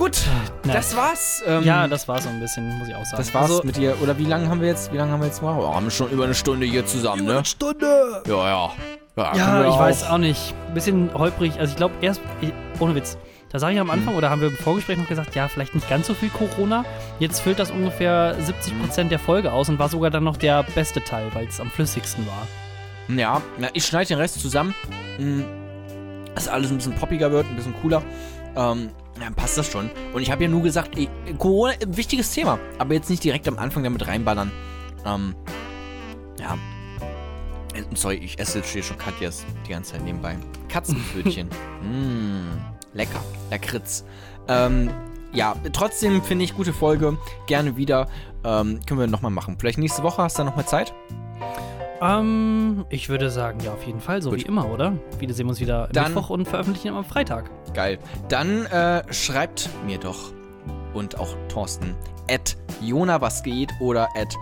Gut, Nice. das war's. Ähm, Ja, das war so ein bisschen, muss ich auch sagen. das war's Also, mit dir. Oder wie lange haben wir jetzt? Wie lange haben wir jetzt mal? Oh, haben wir schon über eine Stunde hier zusammen, ne? Eine Stunde. Ja, ja. Ja, ja, ich weiß auch nicht. Ein bisschen holprig. Also ich glaube erst, ich, ohne Witz, da sage ich am Mhm. Anfang oder haben wir im Vorgespräch noch gesagt, ja, vielleicht nicht ganz so viel Corona. Jetzt füllt das ungefähr 70% der Folge aus und war sogar dann noch der beste Teil, weil es am flüssigsten war. Ja, na, ich schneide den Rest zusammen. Mm, Dass alles ein bisschen poppiger wird, ein bisschen cooler. Ähm, dann passt das schon. Und ich habe ja nur gesagt, ey, Corona, äh, wichtiges Thema, aber jetzt nicht direkt am Anfang damit reinballern. Ähm, ja. Äh, Sorry, ich esse jetzt hier schon Katjas die ganze Zeit nebenbei. Katzenpfötchen. mm, lecker. Lakritz. Ähm, ja, trotzdem finde ich gute Folge. Gerne wieder. Ähm, können wir nochmal machen. Vielleicht nächste Woche hast du nochmal Zeit? Ähm, ich würde sagen, ja, auf jeden Fall, so Gut. wie immer, oder? Wieder sehen wir uns wieder Dann- Mittwoch und veröffentlichen am Freitag. Geil. Dann äh, schreibt mir doch und auch Thorsten at Jona was geht oder at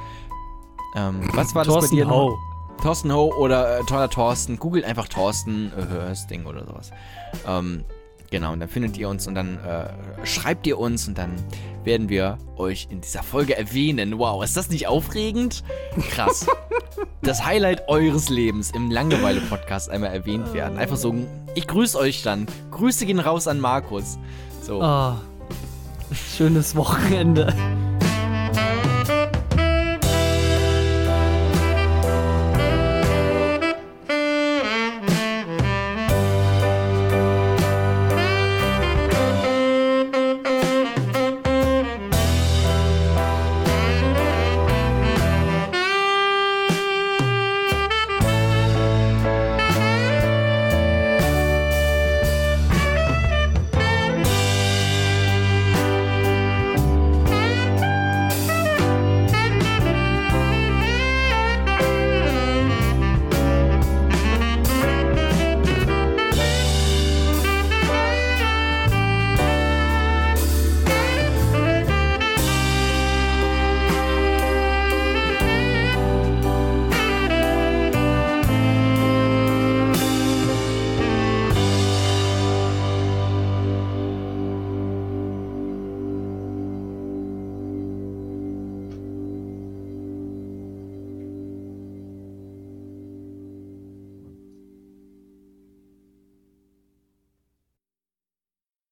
ähm, was war das bei Thorsten dir? Ho. Thorsten Ho oder äh, toller Thorsten. Googelt einfach Thorsten äh, Hörsting oder sowas. Ähm, genau, und dann findet ihr uns und dann äh, schreibt ihr uns und dann werden wir euch in dieser Folge erwähnen. Wow, ist das nicht aufregend? Krass. das Highlight eures Lebens im Langeweile-Podcast einmal erwähnt werden. Einfach so, ich grüße euch dann. Grüße gehen raus an Markus. So. Ah, schönes Wochenende.